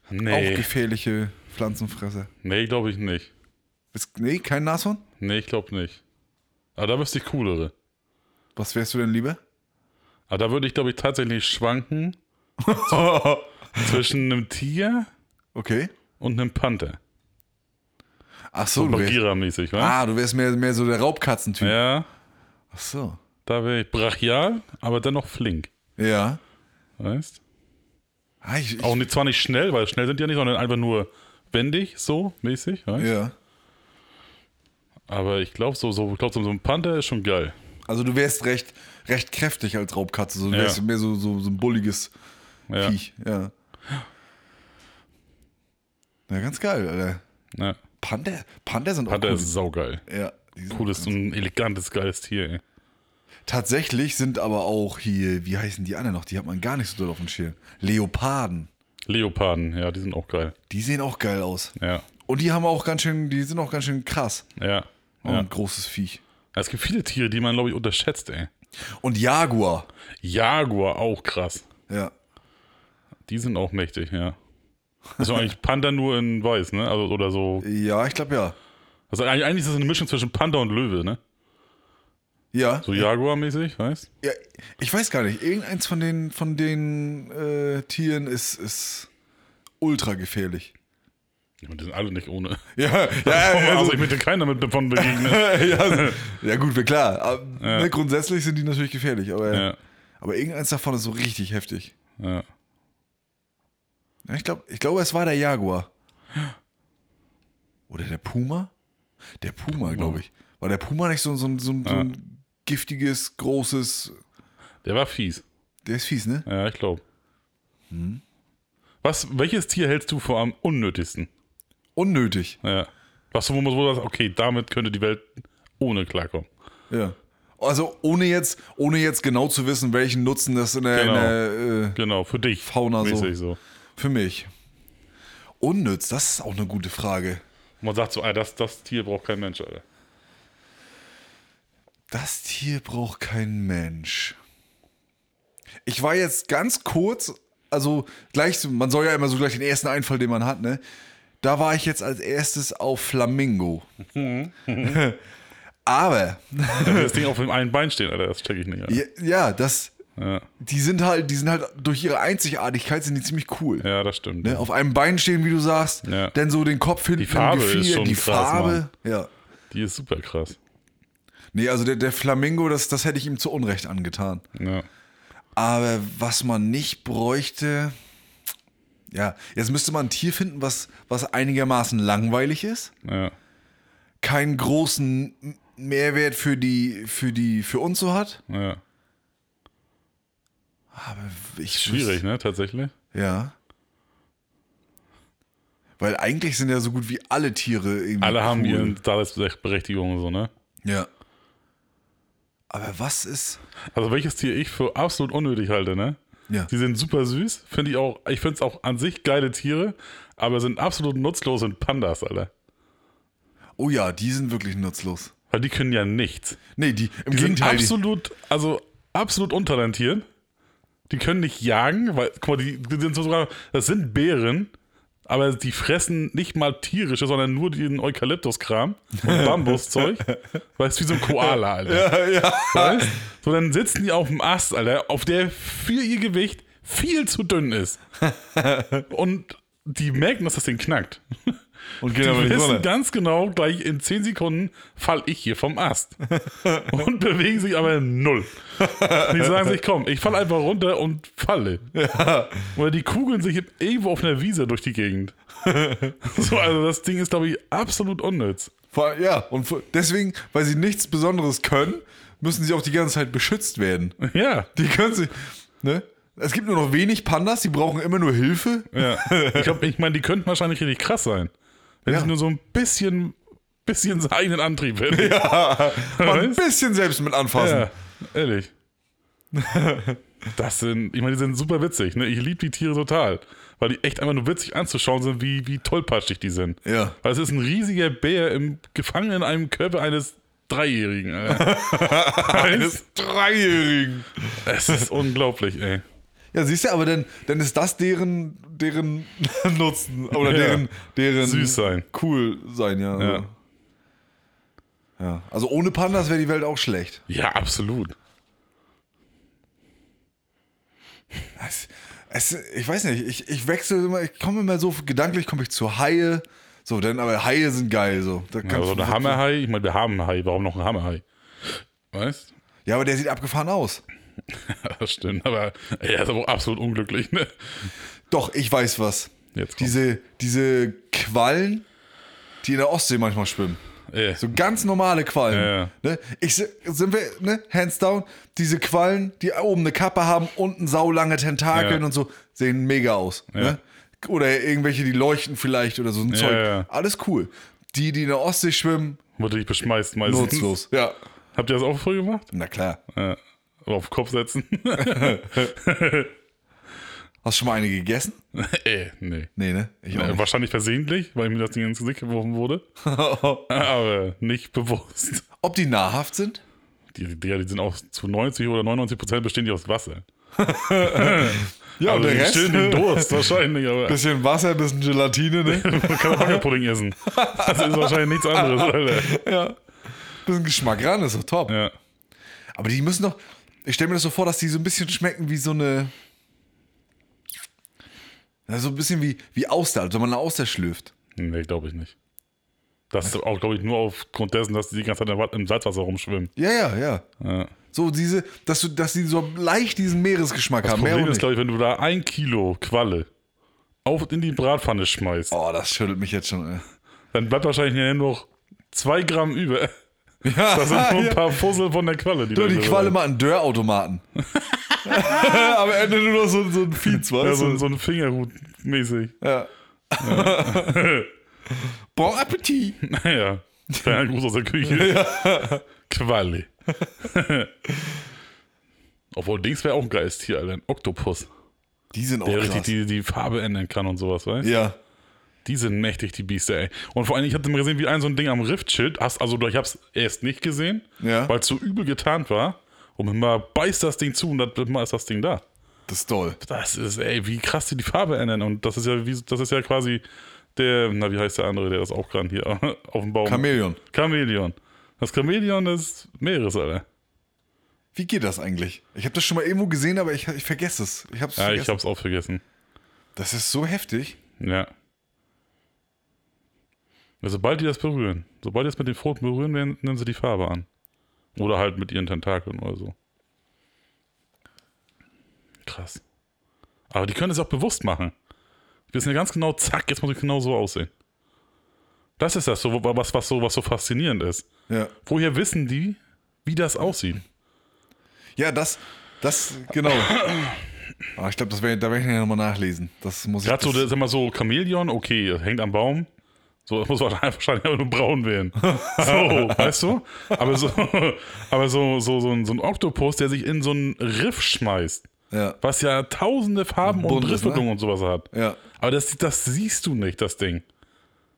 Auch Nee. gefährliche Pflanzenfresser. Nee, glaube ich nicht. Ist, nee, kein Nashorn? Nee, ich glaube nicht. Aber da wüsste ich coolere. Was wärst du denn lieber? Aber da würde ich, glaube ich, tatsächlich schwanken zwischen einem Tiger Okay. und einem Panther. Ach so, So du Bagheera-mäßig, wa? ah, du wärst mehr, mehr so der Raubkatzentyp. Ja, Ach so. da wäre ich brachial, aber dennoch flink. Ja. Weißt? Ah, ich, ich, Auch nicht, zwar nicht schnell, weil schnell sind die ja nicht, sondern einfach nur wendig, so mäßig. Weißt? ja. Aber ich glaube, so, so, ich glaub, so ein Panther ist schon geil. Also du wärst recht, recht kräftig als Raubkatze. So, du Ja. wärst mehr so, so, so ein bulliges Ja. Viech. Ja. Ja, ganz geil, Alter. Ja. Panther, Panther sind auch Panther cool. ist saugeil. ja, Cooles, so ein elegantes, geiles Tier, ey. Tatsächlich sind aber auch hier, wie heißen die anderen noch? Die hat man gar nicht so doll auf dem Schirm. Leoparden. Leoparden, ja, die sind auch geil. Die sehen auch geil aus. Ja, Und die haben auch ganz schön, die sind auch ganz schön krass. ja. Und ja. ein großes Viech. Es gibt viele Tiere, die man, glaube ich, unterschätzt, ey. Und Jaguar. Jaguar, auch krass. Ja. Die sind auch mächtig, ja. Das ist eigentlich Panther nur in weiß, ne? Also, oder so. Ja, ich glaube ja. Also eigentlich ist das eine Mischung zwischen Panther und Löwe, ne? Ja. So Jaguar-mäßig, weißt ja. Ich weiß gar nicht. Irgendeins von den, von den äh, Tieren ist, ist ultra gefährlich. Ja, die sind alle nicht ohne. Ja, ja, also, also, ich möchte keiner mit davon begegnen. ja, also, ja gut, wir- klar. Aber, ne, grundsätzlich sind die natürlich gefährlich, aber, ja, aber irgendeins davon ist so richtig heftig. ja. Ja, ich glaube, ich glaub, es war der Jaguar. Oder der Puma? Der Puma, glaube ich. War der Puma nicht so, so, so, so ein giftiges, großes. Der war fies. Der ist fies, ne? Ja, ich glaube. Hm. Was, welches Tier hältst du vor am unnötigsten? Unnötig. Ja. Was du, wo man so sagt, okay, damit könnte die Welt ohne klarkommen. Ja. Also ohne jetzt, ohne jetzt genau zu wissen, welchen Nutzen das in der, Genau. in der äh, Genau, für dich. Fauna so. so. Für mich. Unnütz, das ist auch eine gute Frage. Man sagt so, das, das Tier braucht kein Mensch, Alter. Das Tier braucht kein Mensch. Ich war jetzt ganz kurz, also gleich, man soll ja immer so gleich den ersten Einfall, den man hat, ne? Da war ich jetzt als erstes auf Flamingo. Aber, Wenn das Ding auf dem einen Bein steht, Alter, das check ich nicht. Alter. ja, ja, das, Ja, die sind halt, die sind halt durch ihre Einzigartigkeit sind die ziemlich cool. ja das stimmt. Ne? Auf einem Bein stehen, wie du sagst, Ja. dann so den Kopf hinten Die Farbe im Gefieder, ist schon die krass, Farbe. Ja. Die ist super krass. Nee, also der, der Flamingo, das, das hätte ich ihm zu Unrecht angetan. Ja. Aber was man nicht bräuchte, ja, jetzt müsste man ein Tier finden, was, was einigermaßen langweilig ist, Ja. keinen großen Mehrwert für die, für die, für uns so hat. ja. Ich Schwierig, ne, tatsächlich. Ja. Weil eigentlich sind ja so gut wie alle Tiere irgendwie. Alle haben ihre Daseinsberechtigung und so, ne? Ja. Aber was ist. Also welches Tier ich für absolut unnötig halte, ne? Ja. Die sind super süß, finde ich auch, ich finde es auch an sich geile Tiere, aber sind absolut nutzlos sind Pandas, Alter. Oh ja, die sind wirklich nutzlos. Weil die können ja nichts. Nee, die im Die sind Gegenteil. Die, absolut, also absolut untalentiert. Die können nicht jagen, weil, guck mal, die, die sind sogar, das sind Bären, aber die fressen nicht mal tierische, sondern nur den Eukalyptuskram und Bambuszeug. weißt du, wie so ein Koala, Alter. ja, ja. Weißt? So, dann sitzen die auf dem Ast, Alter, auf der für ihr Gewicht viel zu dünn ist. Und die merken, dass das Ding knackt. Und Die gehen aber nicht wissen runter. ganz genau, gleich in 10 Sekunden fall ich hier vom Ast. und bewegen sich aber null. Die sagen sich, komm, ich fall einfach runter und falle. Oder die kugeln sich irgendwo auf einer Wiese durch die Gegend. so, also das Ding ist, glaube ich, absolut unnütz. Ja, und deswegen, weil sie nichts Besonderes können, müssen sie auch die ganze Zeit beschützt werden. Ja. Die können sich. Ne? Es gibt nur noch wenig Pandas, die brauchen immer nur Hilfe. Ja. Ich, glaub, ich meine, die könnten wahrscheinlich richtig krass sein. Wenn Ja. sie nur so ein bisschen, bisschen seinen eigenen Antrieb hätten. Mal ein bisschen selbst mit anfassen. Ja, ehrlich. Das sind, ich meine, die sind super witzig. Ne? Ich liebe die Tiere total. Weil die echt einfach nur witzig anzuschauen sind, wie, wie tollpatschig die sind. Ja. Weil es ist ein riesiger Bär im, gefangen in einem Körper eines Dreijährigen. Eines Dreijährigen. Es ist unglaublich, ey. Ja, siehst du, aber dann, dann ist das deren, deren Nutzen oder Ja. deren, deren Süß sein. cool sein, ja. Ja. ja. Also ohne Pandas wäre die Welt auch schlecht. Ja, absolut. Es, es, ich weiß nicht, ich, ich wechsle immer, ich komme immer so, gedanklich komme ich zu Haie. So, denn aber Haie sind geil. So. Da kannst Also ein Hammerhai, ich meine, wir haben einen Hai, warum noch ein Hammerhai? Weißt? Ja, aber der sieht abgefahren aus. Das stimmt, aber er ist aber auch absolut unglücklich, ne? Doch, ich weiß was. Jetzt. Diese, diese Quallen, die in der Ostsee manchmal schwimmen. Äh, So ganz normale Quallen. Ja. Ne? Ich, sind wir, ne, hands down, diese Quallen, die oben eine Kappe haben, unten saulange Tentakeln Ja. und so, sehen mega aus. Ne? Oder irgendwelche, die leuchten vielleicht oder so ein Zeug. Alles cool. die, die in der Ostsee schwimmen, Wurde dich beschmeißt meistens. nutzlos. Ja. Habt ihr das auch früh gemacht? Na klar. Ja. Auf den Kopf setzen? Hast du schon mal eine gegessen? äh, nee. Nee, ne? Ich auch Äh, nicht. Wahrscheinlich versehentlich, weil mir das Ding ins Gesicht geworfen wurde. Aber nicht bewusst. Ob die nahrhaft sind? Die, die, die sind auch zu 90 oder 99 Prozent bestehen die aus Wasser. Ja, also und der die Rest? stillen den Durst wahrscheinlich, aber Bisschen Wasser, bisschen Gelatine, ne? man kann auch Wackelpudding essen. Das ist wahrscheinlich nichts anderes, Alter. ja. Bisschen Geschmack ran, ist doch top. Ja. Aber die müssen doch. Ich stelle mir das so vor, dass die so ein bisschen schmecken wie so eine. So ein bisschen wie, wie Auster, als wenn man eine Auster schlürft. Nee, glaube ich nicht. Das ist auch, glaube ich, nur aufgrund dessen, dass die die ganze Zeit im Wa- im Salzwasser rumschwimmen. Ja, ja, ja. Ja. So diese, dass du, dass die so leicht diesen Meeresgeschmack Das haben. Problem ist, glaube ich, wenn du da ein Kilo Qualle auf in die Bratpfanne schmeißt, Oh, das schüttelt mich jetzt schon. ey. dann bleibt wahrscheinlich nur noch zwei Gramm über. Ja, Das sind nur ein ja. paar Fussel von der Qualle. Die Du, da die Qualle mal einen Dörrautomaten. Am Ende nur noch so, so ein Fiez, Ja, weißt so, so ein Fingerhut mäßig. Ja. bon Appetit. Naja, kleiner Gruß aus der Küche. Qualle. Obwohl, Dings wäre auch ein geiles Tier, Alter. Ein Oktopus. Die sind auch Der krass. richtig die, die Farbe ändern kann und sowas, weißt du? ja. Die sind mächtig, die Biester, ey. Und vor allem, ich hatte mal gesehen, wie ein so ein Ding am Rift chillt. Hast, also, ich hab's erst nicht gesehen, Ja. weil es so übel getarnt war. Und mal beißt das Ding zu und dann ist das Ding da. Das ist toll. Das ist, ey, wie krass die die Farbe ändern. Und das ist ja, wie, das ist ja quasi der, na, wie heißt der andere, der das auch kann hier auf dem Baum. Chamäleon. Chamäleon. Das Chamäleon des Meeres, Alter. Wie geht das eigentlich? Ich habe das schon mal irgendwo gesehen, aber ich, ich vergesse es. Ich hab's Ja, ich vergessen. hab's auch vergessen. Das ist so heftig. Ja. Ja, Sobald die das berühren, sobald die das mit den Pfoten berühren, werden- nehmen sie die Farbe an. Oder halt mit ihren Tentakeln oder so. Krass. Aber die können es auch bewusst machen. Die wissen ja ganz genau, zack, jetzt muss ich genau so aussehen. Das ist das, so, was, was, so, was so faszinierend ist. Ja. Woher wissen die, wie das aussieht? Ja, das, das, genau. Aber ich glaube, da werde ich nochmal nachlesen. Das muss ich. Gerade so, das, ist immer so Chamäleon, okay, hängt am Baum. So, muss wahrscheinlich einfach nur braun werden. So, weißt du? Aber so, aber so, so, so, ein, so ein Oktopus, der sich in so einen Riff schmeißt, ja, was ja tausende Farben und Buntes, Riffbedingungen ne? und sowas hat. ja. Aber das, das siehst du nicht, das Ding.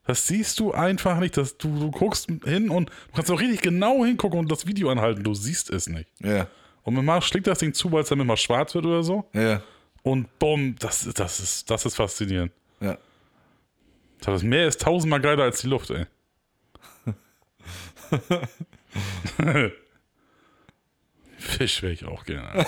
Das siehst du einfach nicht. Das, du, du guckst hin und du kannst auch richtig genau hingucken und das Video anhalten. Du siehst es nicht. Ja, Und manchmal schlägt das Ding zu, weil es dann immer schwarz wird oder so. ja, Und bumm, das, das, ist, das ist faszinierend. Ja. Das Meer ist tausendmal geiler als die Luft, ey. Fisch wäre ich auch gerne.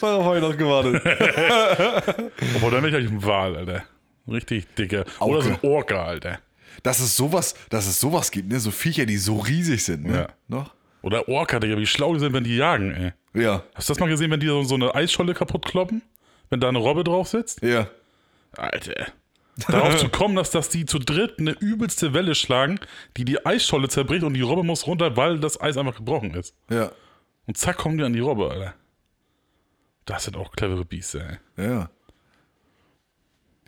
Darauf habe ich noch gewartet. Obwohl, dann wäre ich ein Wal, Alter. Richtig dicker. Oder so ein Orca, Alter. Dass es sowas, dass es sowas gibt, ne? So Viecher, die so riesig sind, ne? Ja. Noch? Oder Orca, Digga, wie schlau die sind, wenn die jagen, ey. Ja, Hast du das mal gesehen, wenn die so, so eine Eisscholle kaputt kloppen? Wenn da eine Robbe drauf sitzt? ja. Alter. Darauf zu kommen, dass, dass die zu dritt eine übelste Welle schlagen, die die Eisscholle zerbricht und die Robbe muss runter, weil das Eis einfach gebrochen ist. Ja, Und zack, kommen die an die Robbe, Alter. Das sind auch clevere Biester, ey. ja.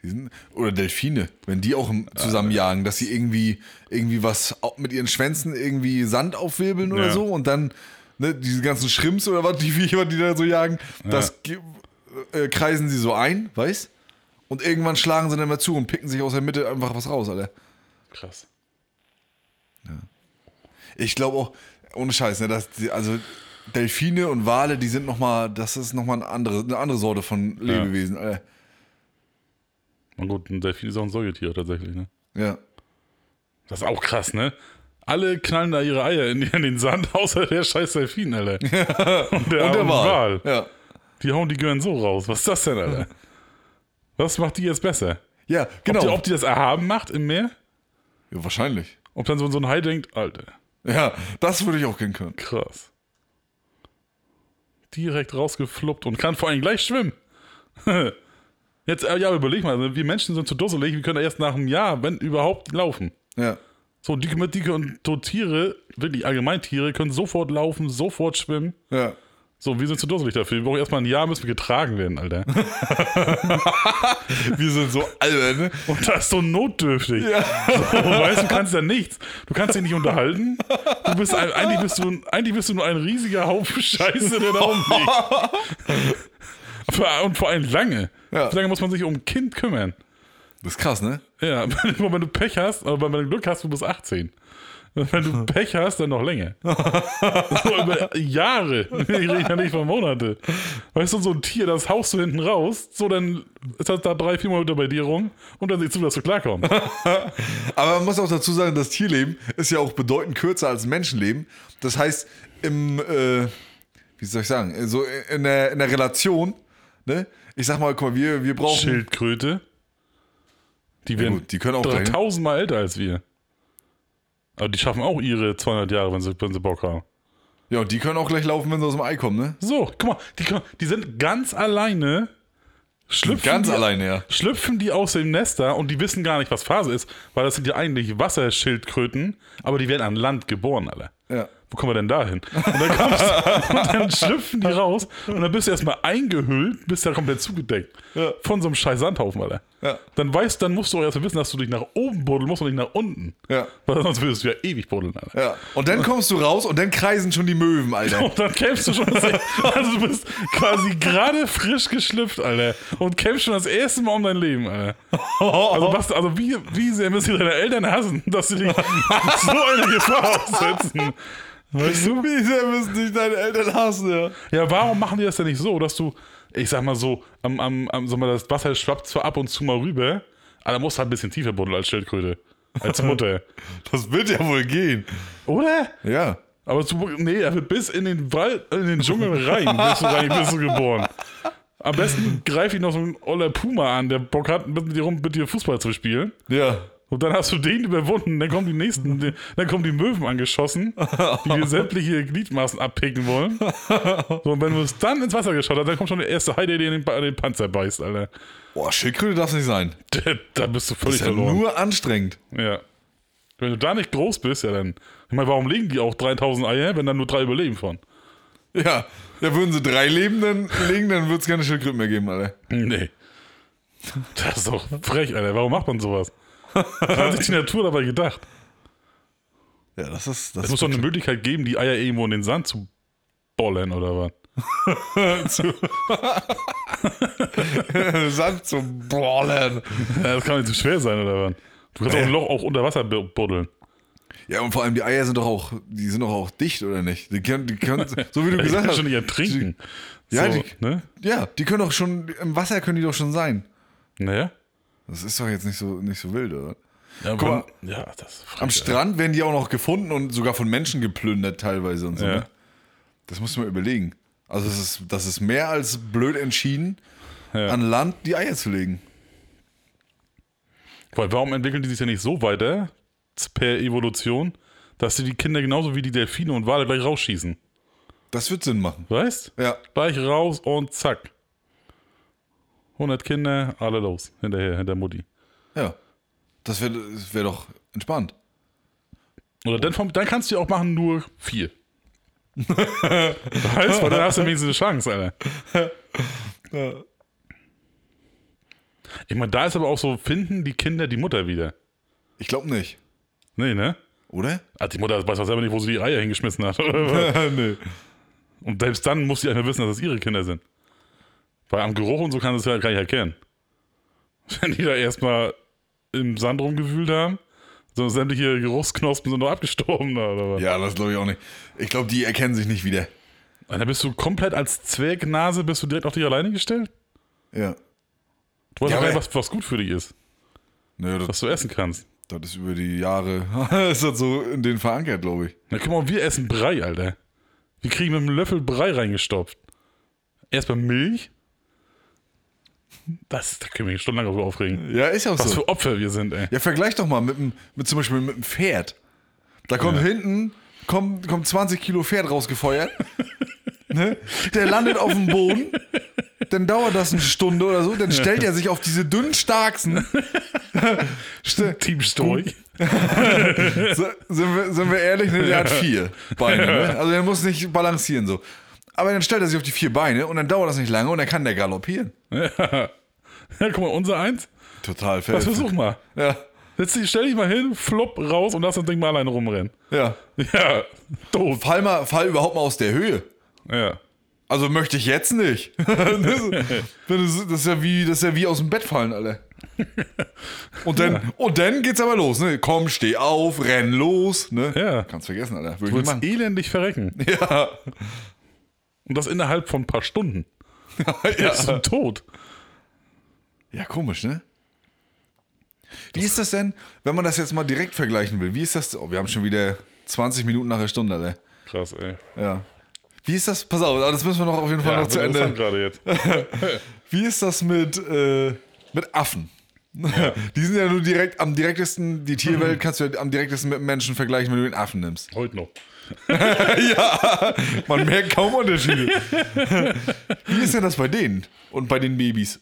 Die sind, oder Delfine, wenn die auch zusammenjagen, dass sie irgendwie, irgendwie was mit ihren Schwänzen irgendwie Sand aufwirbeln oder Ja. so und dann ne, diese ganzen Schrimps oder was die Viecher, die da so jagen, das äh, kreisen sie so ein, weißt? Und irgendwann schlagen sie dann mal zu und picken sich aus der Mitte einfach was raus, Alter. Krass. Ich glaube auch, ohne Scheiß, ne, dass die, also Delfine und Wale, die sind nochmal, das ist nochmal eine andere, eine andere Sorte von Lebewesen, Alter. Na gut, ein Delfin ist auch ein Säugetier tatsächlich, ne? Ja. Das ist auch krass, ne? Alle knallen da ihre Eier in, in den Sand, außer der scheiß Delfin, Alter. Und der, Und der arme Wal. Ja. Die hauen die Gören so raus. Was ist das denn, Alter? Was macht die jetzt besser? Ja, genau. Ob, die, ob die das erhaben macht im Meer? ja, wahrscheinlich. Ob dann so, so ein Hai denkt, Alter, Ja, das würde ich auch kennen können. krass. Direkt rausgefluppt und kann vor allem gleich schwimmen. Jetzt, äh, ja, überleg mal, wir Menschen sind zu dusselig, wir können erst nach einem Jahr, wenn überhaupt, laufen. Ja. So, die, die und so Tiere, wirklich allgemein Tiere, können sofort laufen, sofort schwimmen. Ja. So, wir sind zu dusselig dafür. Wir brauchen erstmal ein Jahr, müssen wir getragen werden, Alter. Wir sind so albern, ne? Und das ist so notdürftig. So, weißt du, kannst ja nichts. Du kannst dich nicht unterhalten. Du bist ein, eigentlich, bist du, eigentlich bist du nur ein riesiger Haufen Scheiße, der da rumliegt. Und vor allem lange. Ja. Wie lange muss man sich um ein Kind kümmern? Das ist krass, ne? Ja, wenn du Pech hast, aber wenn du Glück hast, du bist 18. Wenn du Pech hast, dann noch länger. so über Jahre. Ich rede ja nicht von Monate. Weißt du, so ein Tier, das haust du hinten raus, so dann ist das da drei, vier Monate bei dir rum und dann siehst du, dass du klarkommst. Aber man muss auch dazu sagen, das Tierleben ist ja auch bedeutend kürzer als Menschenleben. Das heißt, im, äh, wie soll ich sagen, so in der, in der Relation, ne? Ich sag mal, guck mal, wir, wir brauchen. Schildkröte. Die werden gut, die können auch tausendmal älter als wir. Aber die schaffen auch ihre 200 Jahre, wenn sie, wenn sie Bock haben. Ja, und die können auch gleich laufen, wenn sie aus dem Ei kommen, ne? So, guck mal, die, können- die sind ganz alleine. Schlüpfen Ganz die, alleine, ja. Schlüpfen die aus dem Nester und die wissen gar nicht, was Phase ist, weil das sind ja eigentlich Wasserschildkröten, aber die werden an Land geboren, alle. Ja. Wo kommen wir denn da hin? Und dann, kommst, und dann schlüpfen die raus und dann bist du erstmal eingehüllt, bist ja komplett zugedeckt. Ja. Von so einem scheiß Sandhaufen, Alter. Ja. Dann weißt, dann musst du auch erstmal wissen, dass du dich nach oben buddeln musst und nicht nach unten. Ja. Weil sonst würdest du ja ewig buddeln, Alter. Ja. Und dann kommst du raus und dann kreisen schon die Möwen, Alter. Und dann kämpfst du schon, das, also du bist quasi gerade frisch geschlüpft, Alter. Und kämpfst schon das erste Mal um dein Leben, Alter. Also, was, also wie, wie sehr müssen deine Eltern hassen, dass sie dich so eine Gefahr aussetzen? Weißt du? Wie sehr müssen dich deine Eltern hassen, ja. Ja, warum machen die das denn nicht so, dass du, ich sag mal so, am, am, am sag mal, das Wasser schwappt zwar ab und zu mal rüber, aber da musst du halt ein bisschen tiefer buddeln als Schildkröte. Als Mutter. Das wird ja wohl gehen. Oder? Ja. Aber du, nee, er wird bis in den Wald, in den Dschungel rein, bist du, rein, bist du geboren. Am besten greif ich noch so einen Oller Puma an, der Bock hat, mit dir rum, mit dir Fußball zu spielen. Ja. Und dann hast du den überwunden, dann kommen die nächsten, dann kommen die Möwen angeschossen, die dir sämtliche Gliedmaßen abpicken wollen. So, und wenn du es dann ins Wasser geschaut hast, dann kommt schon der erste Hai, der dir den, den Panzer beißt, Alter. Boah, Schildkröte darf nicht sein. Da, da bist du Das völlig ist ja verloren. nur anstrengend. Ja. Wenn du da nicht groß bist, ja dann. Ich meine, warum legen die auch 3000 Eier, wenn dann nur drei überleben von? Ja. Ja, würden sie drei Leben dann legen, dann würde es keine Schildkröten mehr geben, Alter. Nee. Das ist doch frech, Alter. Warum macht man sowas? Was hat sich die Natur dabei gedacht? Ja, das ist. Das Es muss doch eine Möglichkeit geben, die Eier irgendwo in den Sand zu bollen oder was? Sand zum Ballen. Ja, das kann nicht zu schwer sein oder was? Du kannst auch ein Loch auch unter Wasser bu- buddeln. Ja, und vor allem die Eier sind doch auch, die sind doch auch dicht, oder nicht? Die können, die können so wie du Ich gesagt hast. schon nicht ertrinken. Ja, so, die- ne? Ja, die können doch schon, im Wasser können die doch schon sein. Naja. Das ist doch jetzt nicht so, nicht so wild, oder? Ja, Guck mal, ja, Am. Strand werden die auch noch gefunden und sogar von Menschen geplündert teilweise und so. Ja. Ne? Das musst du mal überlegen. Also das ist, das ist mehr als blöd entschieden, Ja. an Land die Eier zu legen. Weil warum entwickeln die sich ja nicht so weiter, per Evolution, dass sie die Kinder genauso wie die Delfine und Wale gleich rausschießen? Das wird Sinn machen. Weißt? Ja. Gleich raus und zack. 100 Kinder, alle los. Hinterher, hinter Mutti. Ja. Das wäre das wär doch entspannt. Oder dann, dann kannst du ja auch machen nur vier. weißt du, dann hast du wenigstens eine Chance, Alter. Ich meine, da ist aber auch so, finden die Kinder die Mutter wieder. Ich glaube nicht. Nee, ne? Oder? Ah, die Mutter weiß doch selber nicht, wo sie die Eier hingeschmissen hat. Nee. Und selbst dann muss sie einfach wissen, dass es ihre Kinder sind. Weil am Geruch und so kann es ja gar nicht erkennen. Wenn die da erstmal im Sand rumgewühlt haben, so sämtliche Geruchsknospen sind noch abgestorben da, oder was? Ja, das glaube ich auch nicht. Ich glaube, die erkennen sich nicht wieder. Und dann bist du komplett als Zwergnase, bist du direkt auf dich alleine gestellt? Ja. Du weißt Ja, doch aber- was, was gut für dich ist, Nö, das, was du essen kannst. das ist über die Jahre, ist das so in denen verankert, glaube ich. Na guck mal, wir essen Brei, Alter. Wir kriegen mit einem Löffel Brei reingestopft. Erstmal Milch. Das, da können wir stundenlang drüber aufregen. Ja, ist ja auch Was so. für Opfer wir sind, ey. Ja, vergleich doch mal mit, mit zum Beispiel mit einem Pferd. Da kommt Ja. hinten, kommt, kommt 20 Kilo Pferd rausgefeuert. ne? Der landet auf dem Boden. Dann dauert das eine Stunde oder so. Dann stellt er sich auf diese dünnen Starksen. Ste- Team Storch. so, sind, wir, sind wir ehrlich, ne? der hat vier Beine. Ne? Also der muss nicht balancieren so. Aber dann stellt er sich auf die vier Beine und dann dauert das nicht lange und dann kann der galoppieren. Ja. ja, guck mal, unser eins. Total Das fest. versuch mal. Ja, dich, stell dich mal hin, flopp raus und lass das Ding mal alleine rumrennen. ja. Ja, doof. Fall mal, fall überhaupt mal aus der Höhe. Ja. Also möchte ich jetzt nicht. das, ist, das, ist ja wie, das ist ja wie aus dem Bett fallen, alle. Und dann, und dann geht's aber los, ne? Komm, steh auf, renn los, ne? Ja. Kannst vergessen, Alter. Würde Du willst elendig verrecken. Ja. Und das innerhalb von ein paar Stunden. ja. Bist du tot. ja, komisch, ne? Wie ist das denn, wenn man das jetzt mal direkt vergleichen will? Wie ist das? Oh, wir haben schon wieder 20 Minuten nach der Stunde, Alter. Krass, ey. Ja. Wie ist das? Pass auf, das müssen wir noch auf jeden Fall Ja, noch zu Ende. gerade jetzt. Wie ist das mit, äh, mit Affen? Die sind ja nur direkt am direktesten, die Tierwelt kannst du ja am direktesten mit Menschen vergleichen, wenn du den Affen nimmst. Heute noch. ja, man merkt kaum Unterschiede. Wie ist denn das bei denen und bei den Babys?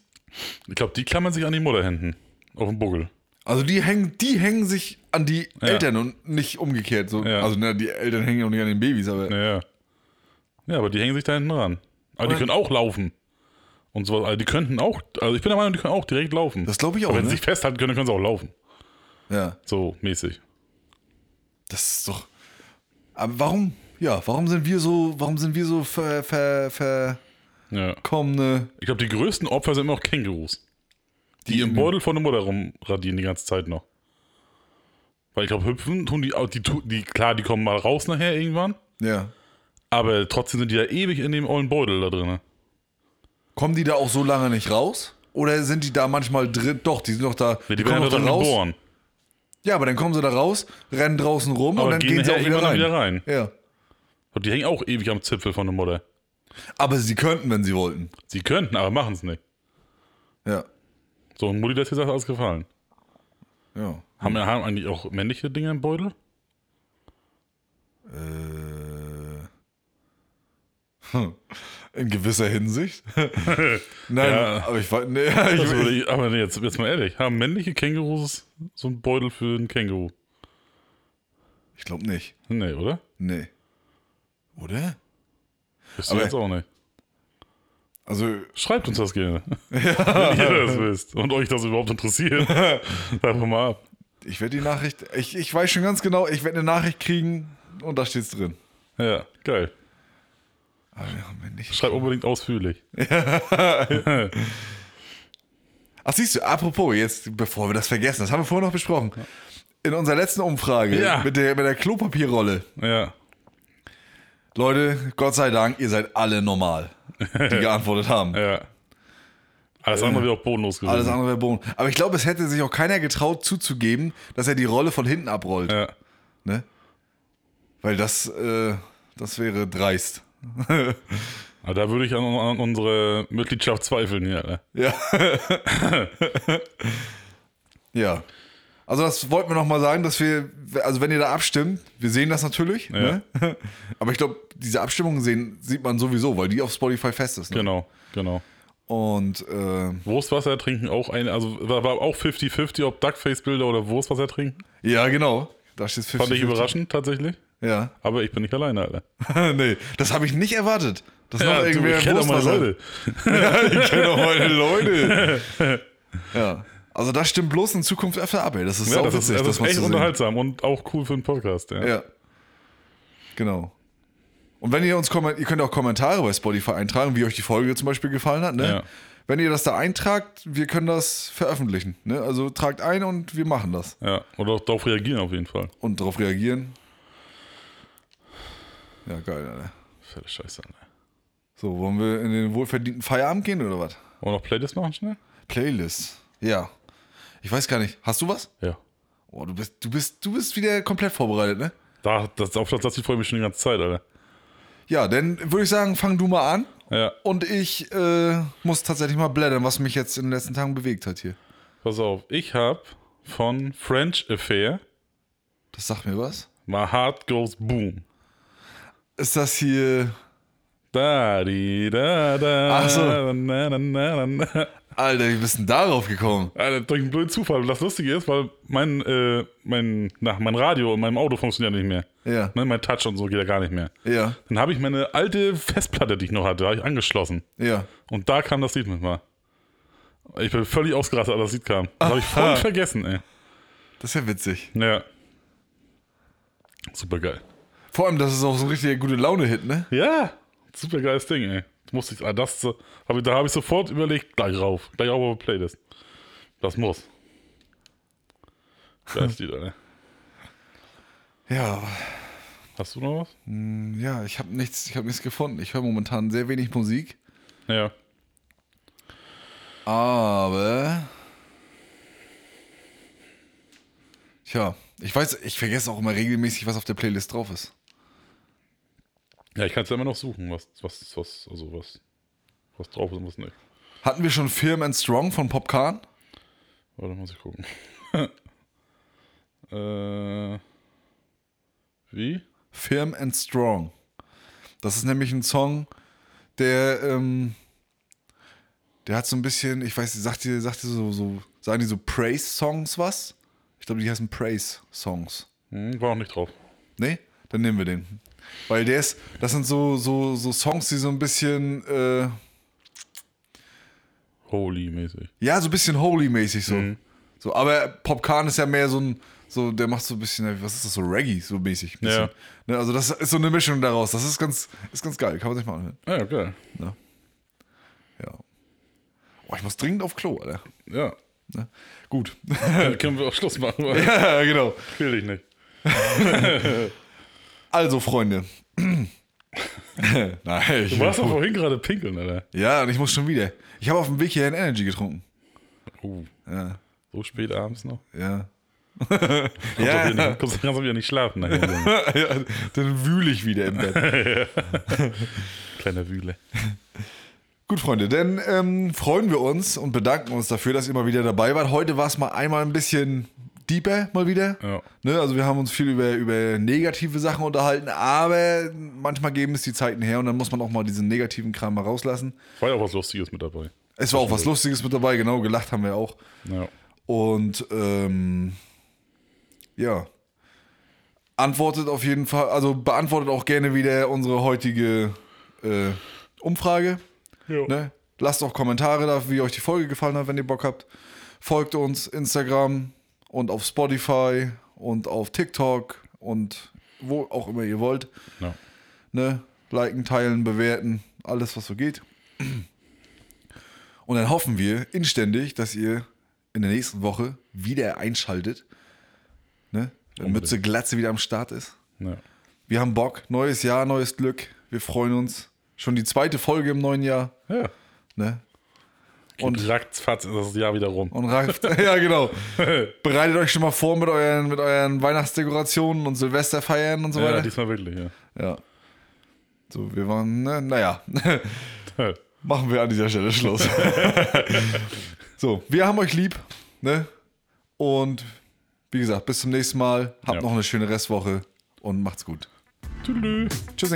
Ich glaube, die klammern sich an die Mutterhänden. Auf dem Buckel. Also die hängen, die hängen sich an die Eltern und nicht umgekehrt. So. Ja. Also ne, die Eltern hängen auch nicht an den Babys, aber Ja, ja. Ja, aber die hängen sich da hinten ran. Aber die Und- können auch laufen. Und sowas. Also die könnten auch, also ich bin der Meinung, die können auch direkt laufen. das glaube ich auch. aber wenn Ne? sie sich festhalten können, können sie auch laufen. Ja, So mäßig. das ist doch. Aber warum? Ja, warum sind wir so, warum sind wir so ver, ver, verkommene? Ja. Ich glaube, die größten Opfer sind immer noch Kängurus. Die im Beutel von der Mutter rumradieren die ganze Zeit noch. Weil ich glaube, hüpfen tun die, auch- die, die, klar, die kommen mal raus nachher irgendwann. Ja. Aber trotzdem sind die da ewig in dem ollen Beutel da drin. Kommen die da auch so lange nicht raus? Oder sind die da manchmal drin? Doch, die sind doch da. Die, kommen werden da doch drin raus. geboren. Ja, aber dann kommen sie da raus, rennen draußen rum Aber und dann gehen gehen sie auch wieder rein. wieder rein. Ja. Und die hängen auch ewig am Zipfel von der Mutter. Aber sie könnten, wenn sie wollten. Sie könnten, aber machen es nicht. Ja. So, und Mutti, das ist alles gefallen. Ja. Haben, haben eigentlich auch männliche Dinge im Beutel? Äh. In gewisser Hinsicht. Nein, Ja. aber ich weiß. Nee, ja, ich, ich, aber jetzt, jetzt mal ehrlich, haben männliche Kängurus so einen Beutel für einen Känguru? ich glaube nicht. Nee, oder? Nee. Oder? Wisst Aber- ihr jetzt auch nicht. Also, Schreibt uns das gerne. Wenn ihr das wisst und euch das überhaupt interessiert. Einfach mal ab. ich werde die Nachricht. Ich, ich weiß schon ganz genau, ich werde eine Nachricht kriegen und da steht's drin. Ja, geil. Schreibt unbedingt ausführlich. Ach, siehst du, apropos, jetzt, bevor wir das vergessen, das haben wir vorher noch besprochen. In unserer letzten Umfrage Ja. mit, der, mit der Klopapierrolle. Ja. Leute, Gott sei Dank, ihr seid alle normal, die geantwortet haben. Ja. Alles andere wäre auch bodenlos gewesen. Alles andere wäre Bohnen. Aber ich glaube, es hätte sich auch keiner getraut zuzugeben, dass er die Rolle von hinten abrollt. Ja. Ne? Weil das, äh, das wäre dreist. Da würde ich an, an unsere Mitgliedschaft zweifeln hier. ne? Ja. ja. Also das wollten wir nochmal sagen, dass wir, also wenn ihr da abstimmt, wir sehen das natürlich, ne? aber ich glaube, diese Abstimmung sehen, sieht man sowieso, weil die auf Spotify fest ist. Ne? Genau, genau. Und äh, Wurstwasser trinken auch eine, also war, war auch 50-50, ob Duckface-Bilder oder Wurstwasser trinken. ja, genau. Da steht 50, Fand ich überraschend tatsächlich. Ja. Aber ich bin nicht alleine, Alter. nee, das habe ich nicht erwartet. Das noch du, ich kenne doch meine Leute. Ja, ich kenne auch meine Leute. ja. Also das stimmt bloß in Zukunft öfter ab, ey. Das ist Ja, das ist, das das ist echt unterhaltsam und auch cool für einen Podcast. Ja. Ja. Genau. Und wenn ihr uns ihr könnt auch Kommentare bei Spotify eintragen, wie euch die Folge zum Beispiel gefallen hat, ne? Ja. Wenn ihr das da eintragt, wir können das veröffentlichen. Ne? Also tragt ein und wir machen das. Ja, oder auch darauf reagieren auf jeden Fall. Und darauf reagieren. Ja, geil, Alter. Fette Scheiße, Alter. So, wollen wir in den wohlverdienten Feierabend gehen oder was? Wollen wir noch Playlist machen schnell? Playlist. Ja. Ich weiß gar nicht. Hast du was? Ja. Oh, du bist, du bist, du bist wieder komplett vorbereitet, ne? Da, das, auf das, freue ich mich schon die ganze Zeit, Alter. Ja, dann würde ich sagen, fang du mal an. Ja, Und ich äh, muss tatsächlich mal blättern, was mich jetzt in den letzten Tagen bewegt hat hier. pass auf. Ich habe von French Affair Das sagt mir was. My Heart Goes Boom. Ist das hier Da, di, da, da. Ach so. Na, na, na, na. Alter, wie bist denn darauf gekommen? Alter, durch einen blöden Zufall. Und das Lustige ist, weil mein, äh, mein, na, mein Radio in meinem Auto funktioniert nicht mehr. Ja. Ne, mein Touch und so geht ja gar nicht mehr. Ja, Dann habe ich meine alte Festplatte, die ich noch hatte, hab ich angeschlossen. ja. Und da kam das Lied mit mal. Ich bin völlig ausgerastet, als das Lied kam. Das habe ich voll vergessen, ey. Das ist ja witzig. Ja. Super geil. Vor allem, das ist auch so ein richtiger gute Laune-Hit, ne? Ja, super geiles Ding, ey. Das musste ich, ah, das, ich, da habe ich sofort überlegt, gleich rauf, gleich auf auf die Playlist. Das muss. Geiles Lied, ey. Ja, Hast du noch was? ja, ich habe nichts, ich habe nichts gefunden. Ich höre momentan sehr wenig Musik, Ja. aber Tja, ich weiß, ich vergesse auch immer regelmäßig, was auf der Playlist drauf ist. Ja, ich kann es ja immer noch suchen, was, was, was, also was, was drauf ist und was nicht. Hatten wir schon Firm and Strong von Popcorn? Warte, muss ich gucken. äh, wie? Firm and Strong. Das ist nämlich ein Song, der, ähm, der hat so ein bisschen, ich weiß sagt ihr, sagt ihr so, so, sagen die so Praise-Songs was? Ich glaube, die heißen Praise-Songs. Hm, war noch nicht drauf. Nee? Dann nehmen wir den. Weil der ist, das sind so, so, so Songs, die so ein bisschen, äh, Holy-mäßig. ja, so ein bisschen holy-mäßig so. so. Aber Popcorn ist ja mehr so ein, so, der macht so ein bisschen, was ist das, so Reggae, so mäßig. Ja. Ne, also das ist so eine Mischung daraus. Das ist ganz, ist ganz geil, kann man sich mal anhören. Ja, geil. Ja. Oh, ich muss dringend auf Klo, Alter. Ja. Ne? Gut. Dann können wir auch Schluss machen. weil ja, genau. Ich will dich nicht. Also, Freunde. Nein, ich Du warst doch vorhin gerade pinkeln, Alter. Ja, und ich muss schon wieder. Ich habe auf dem Weg hier ein Energy getrunken. Oh, Ja. so spät abends noch. Ja. Ja. kommst, kannst du wieder nicht schlafen. Ja. Dann wühle ich wieder im Bett. Kleiner Wühle. Gut, Freunde, dann ähm, freuen wir uns und bedanken uns dafür, dass ihr mal wieder dabei wart. Heute war es mal einmal ein bisschen deeper, mal wieder. Ja. Ne, also wir haben uns viel über, über negative Sachen unterhalten, aber manchmal geben es die Zeiten her und dann muss man auch mal diesen negativen Kram mal rauslassen. War ja auch was Lustiges mit dabei. Es war auch was Lustiges mit dabei, genau, gelacht haben wir auch. Ja. Und ähm, ja, antwortet auf jeden Fall, also beantwortet auch gerne wieder unsere heutige äh, Umfrage. Ja. Ne? Lasst auch Kommentare da, wie euch die Folge gefallen hat, wenn ihr Bock habt. Folgt uns Instagram und auf Spotify und auf TikTok und wo auch immer ihr wollt. Ja. Ne? Liken, teilen, bewerten, alles was so geht. Und dann hoffen wir inständig, dass ihr in der nächsten Woche wieder einschaltet. Ne? Wenn Unbedingt. Mütze Glatze wieder am Start ist. Ja. Wir haben Bock. Neues Jahr, neues Glück. Wir freuen uns. Schon die zweite Folge im neuen Jahr. ja. Ne? Und ratzfatz ist das Jahr wieder rum. und reift. ja, genau. Bereitet euch schon mal vor mit euren, mit euren Weihnachtsdekorationen und Silvesterfeiern und so ja, weiter. diesmal wirklich, ja. Ja. So, wir waren, ne, naja. Machen wir an dieser Stelle Schluss. so, wir haben euch lieb, ne? Und wie gesagt, bis zum nächsten Mal. Habt Ja. noch eine schöne Restwoche und macht's gut. Tschüss. Tschüss.